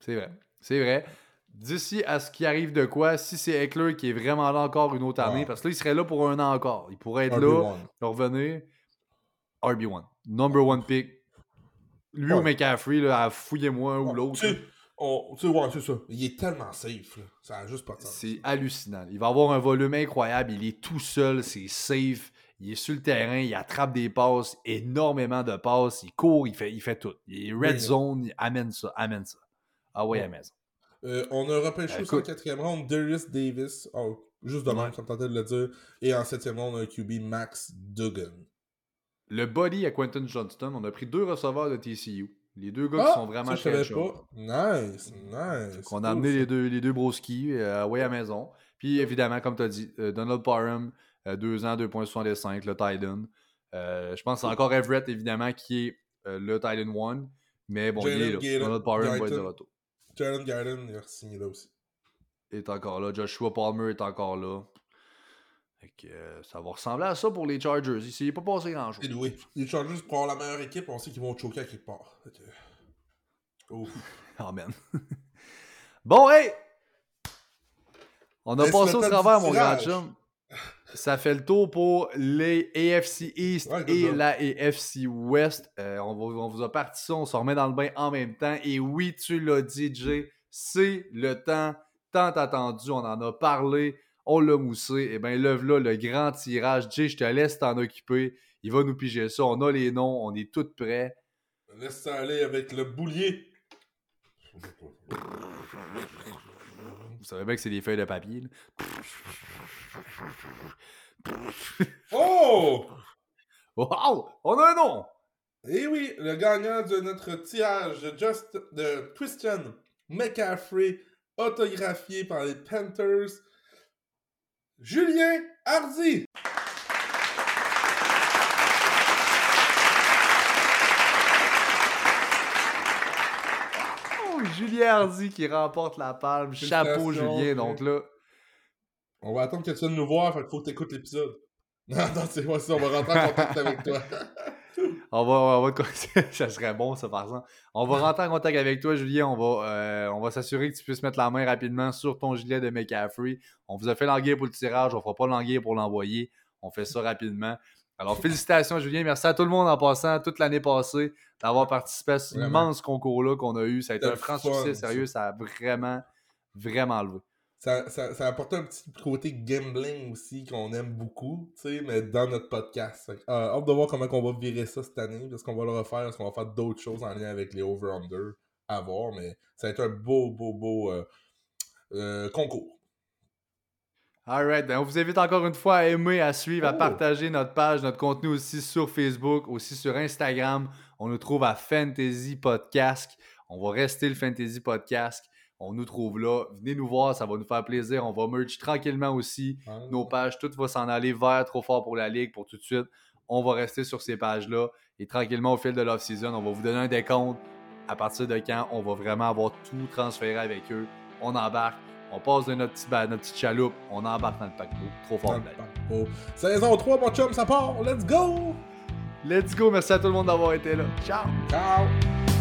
C'est vrai. C'est vrai. D'ici à ce qui arrive de quoi, si c'est Eckler qui est vraiment là encore une autre année, parce que là, il serait là pour un an encore. Il pourrait être là, revenir. RB1. Number one pick. Lui ou McCaffrey, là, fouillez-moi ou l'autre tu sais, ouais, c'est ça. Il est tellement safe, là. Ça a juste pas de sens. C'est hallucinant. Il va avoir un volume incroyable. Il est tout seul, c'est safe. Il est sur le terrain, il attrape des passes, énormément de passes, il court, il fait, il fait tout. Il est red zone, il amène ça, amène ça. Ah ouais, à maison. Euh, on a repêché sur la quatrième ronde Darius Davis. Oh, juste de même, ça me tentait de le dire. Et en septième ronde, un QB Max Duggan. Le body à Quentin Johnston, on a pris deux receveurs de TCU. Les deux gars qui ah! sont vraiment pas. Nice, nice. On a amené les deux, les deux broskis euh, à la maison. Puis évidemment, comme tu as dit, euh, Donald Parham, 2 euh, ans, 2.65, le Titan. je pense que c'est encore Everett, évidemment, qui est le Titan 1. Mais bon, il est là. Donald Parham va être de retour. Jalen Garden, il a signé là aussi. Il est encore là. Joshua Palmer est encore là. Fait ça va ressembler à ça pour les Chargers. Ici, il n'est pas passé grand-chose. Oui, les Chargers, pour avoir la meilleure équipe, on sait qu'ils vont choquer à quelque part. Ouf. Amen. bon, hey! On a passé au travers, mon grand chum. Ça fait le tour pour les AFC East et la AFC West. Euh, on, on, vous a parti ça, on se remet dans le bain en même temps. Et oui, tu l'as dit, Jay, c'est le temps tant attendu. On en a parlé on l'a moussé. Et eh bien, là, là, le grand tirage. Jay, je te laisse t'en occuper. Il va nous piger ça. On a les noms, on est tous prêts. Laisse ça aller avec le boulier. Vous savez bien que c'est des feuilles de papier. Oh! Wow! On a un nom! Eh oui, le gagnant de notre tirage Just, de Christian McCaffrey, autographié par les Panthers, Julien Hardy. Oh, Julien Hardy qui remporte la palme. Chapeau, Julien. Donc là. On va attendre que tu viennes nous voir, fait qu'il faut que tu écoutes l'épisode. Non, non, c'est pas ça, on va rentrer en contact avec toi. on va, on va, ça serait bon, ça, par exemple. On va rentrer en contact avec toi, Julien. On va, euh, on va s'assurer que tu puisses mettre la main rapidement sur ton gilet de McCaffrey. On vous a fait l'anguille pour le tirage. On fera pas l'anguille pour l'envoyer. On fait ça rapidement. Alors, félicitations, Julien. Merci à tout le monde en passant toute l'année passée d'avoir participé à ce immense concours-là qu'on a eu. Ça a été un franc succès, sérieux. Ça a vraiment, vraiment levé. ça, ça, ça apporte un petit côté gambling aussi qu'on aime beaucoup, tu sais, mais dans notre podcast. Que, euh, hâte de voir comment on va virer ça cette année, parce qu'on va le refaire, parce qu'on va faire d'autres choses en lien avec les over-under à voir, mais ça va être un beau, beau, beau euh, euh, concours. Alright, ben on vous invite encore une fois à aimer, à suivre, à Oh. partager notre page, notre contenu aussi sur Facebook, aussi sur Instagram. On nous trouve à Fantasy Podcast. On va rester le Fantasy Podcast. On nous trouve là. Venez nous voir, ça va nous faire plaisir. On va merge tranquillement aussi. Hein? Nos pages, tout va s'en aller vers trop fort pour la ligue pour tout de suite. On va rester sur ces pages-là. Et tranquillement, au fil de l'off-season, on va vous donner un décompte. À partir de quand on va vraiment avoir tout transféré avec eux. On embarque. On passe de notre, petit, ba- notre petite chaloupe. On embarque dans le paquebot. Trop fort. Black. paquebot. Saison 3, mon chum, ça part! Let's go! Let's go. Merci à tout le monde d'avoir été là. Ciao. Ciao!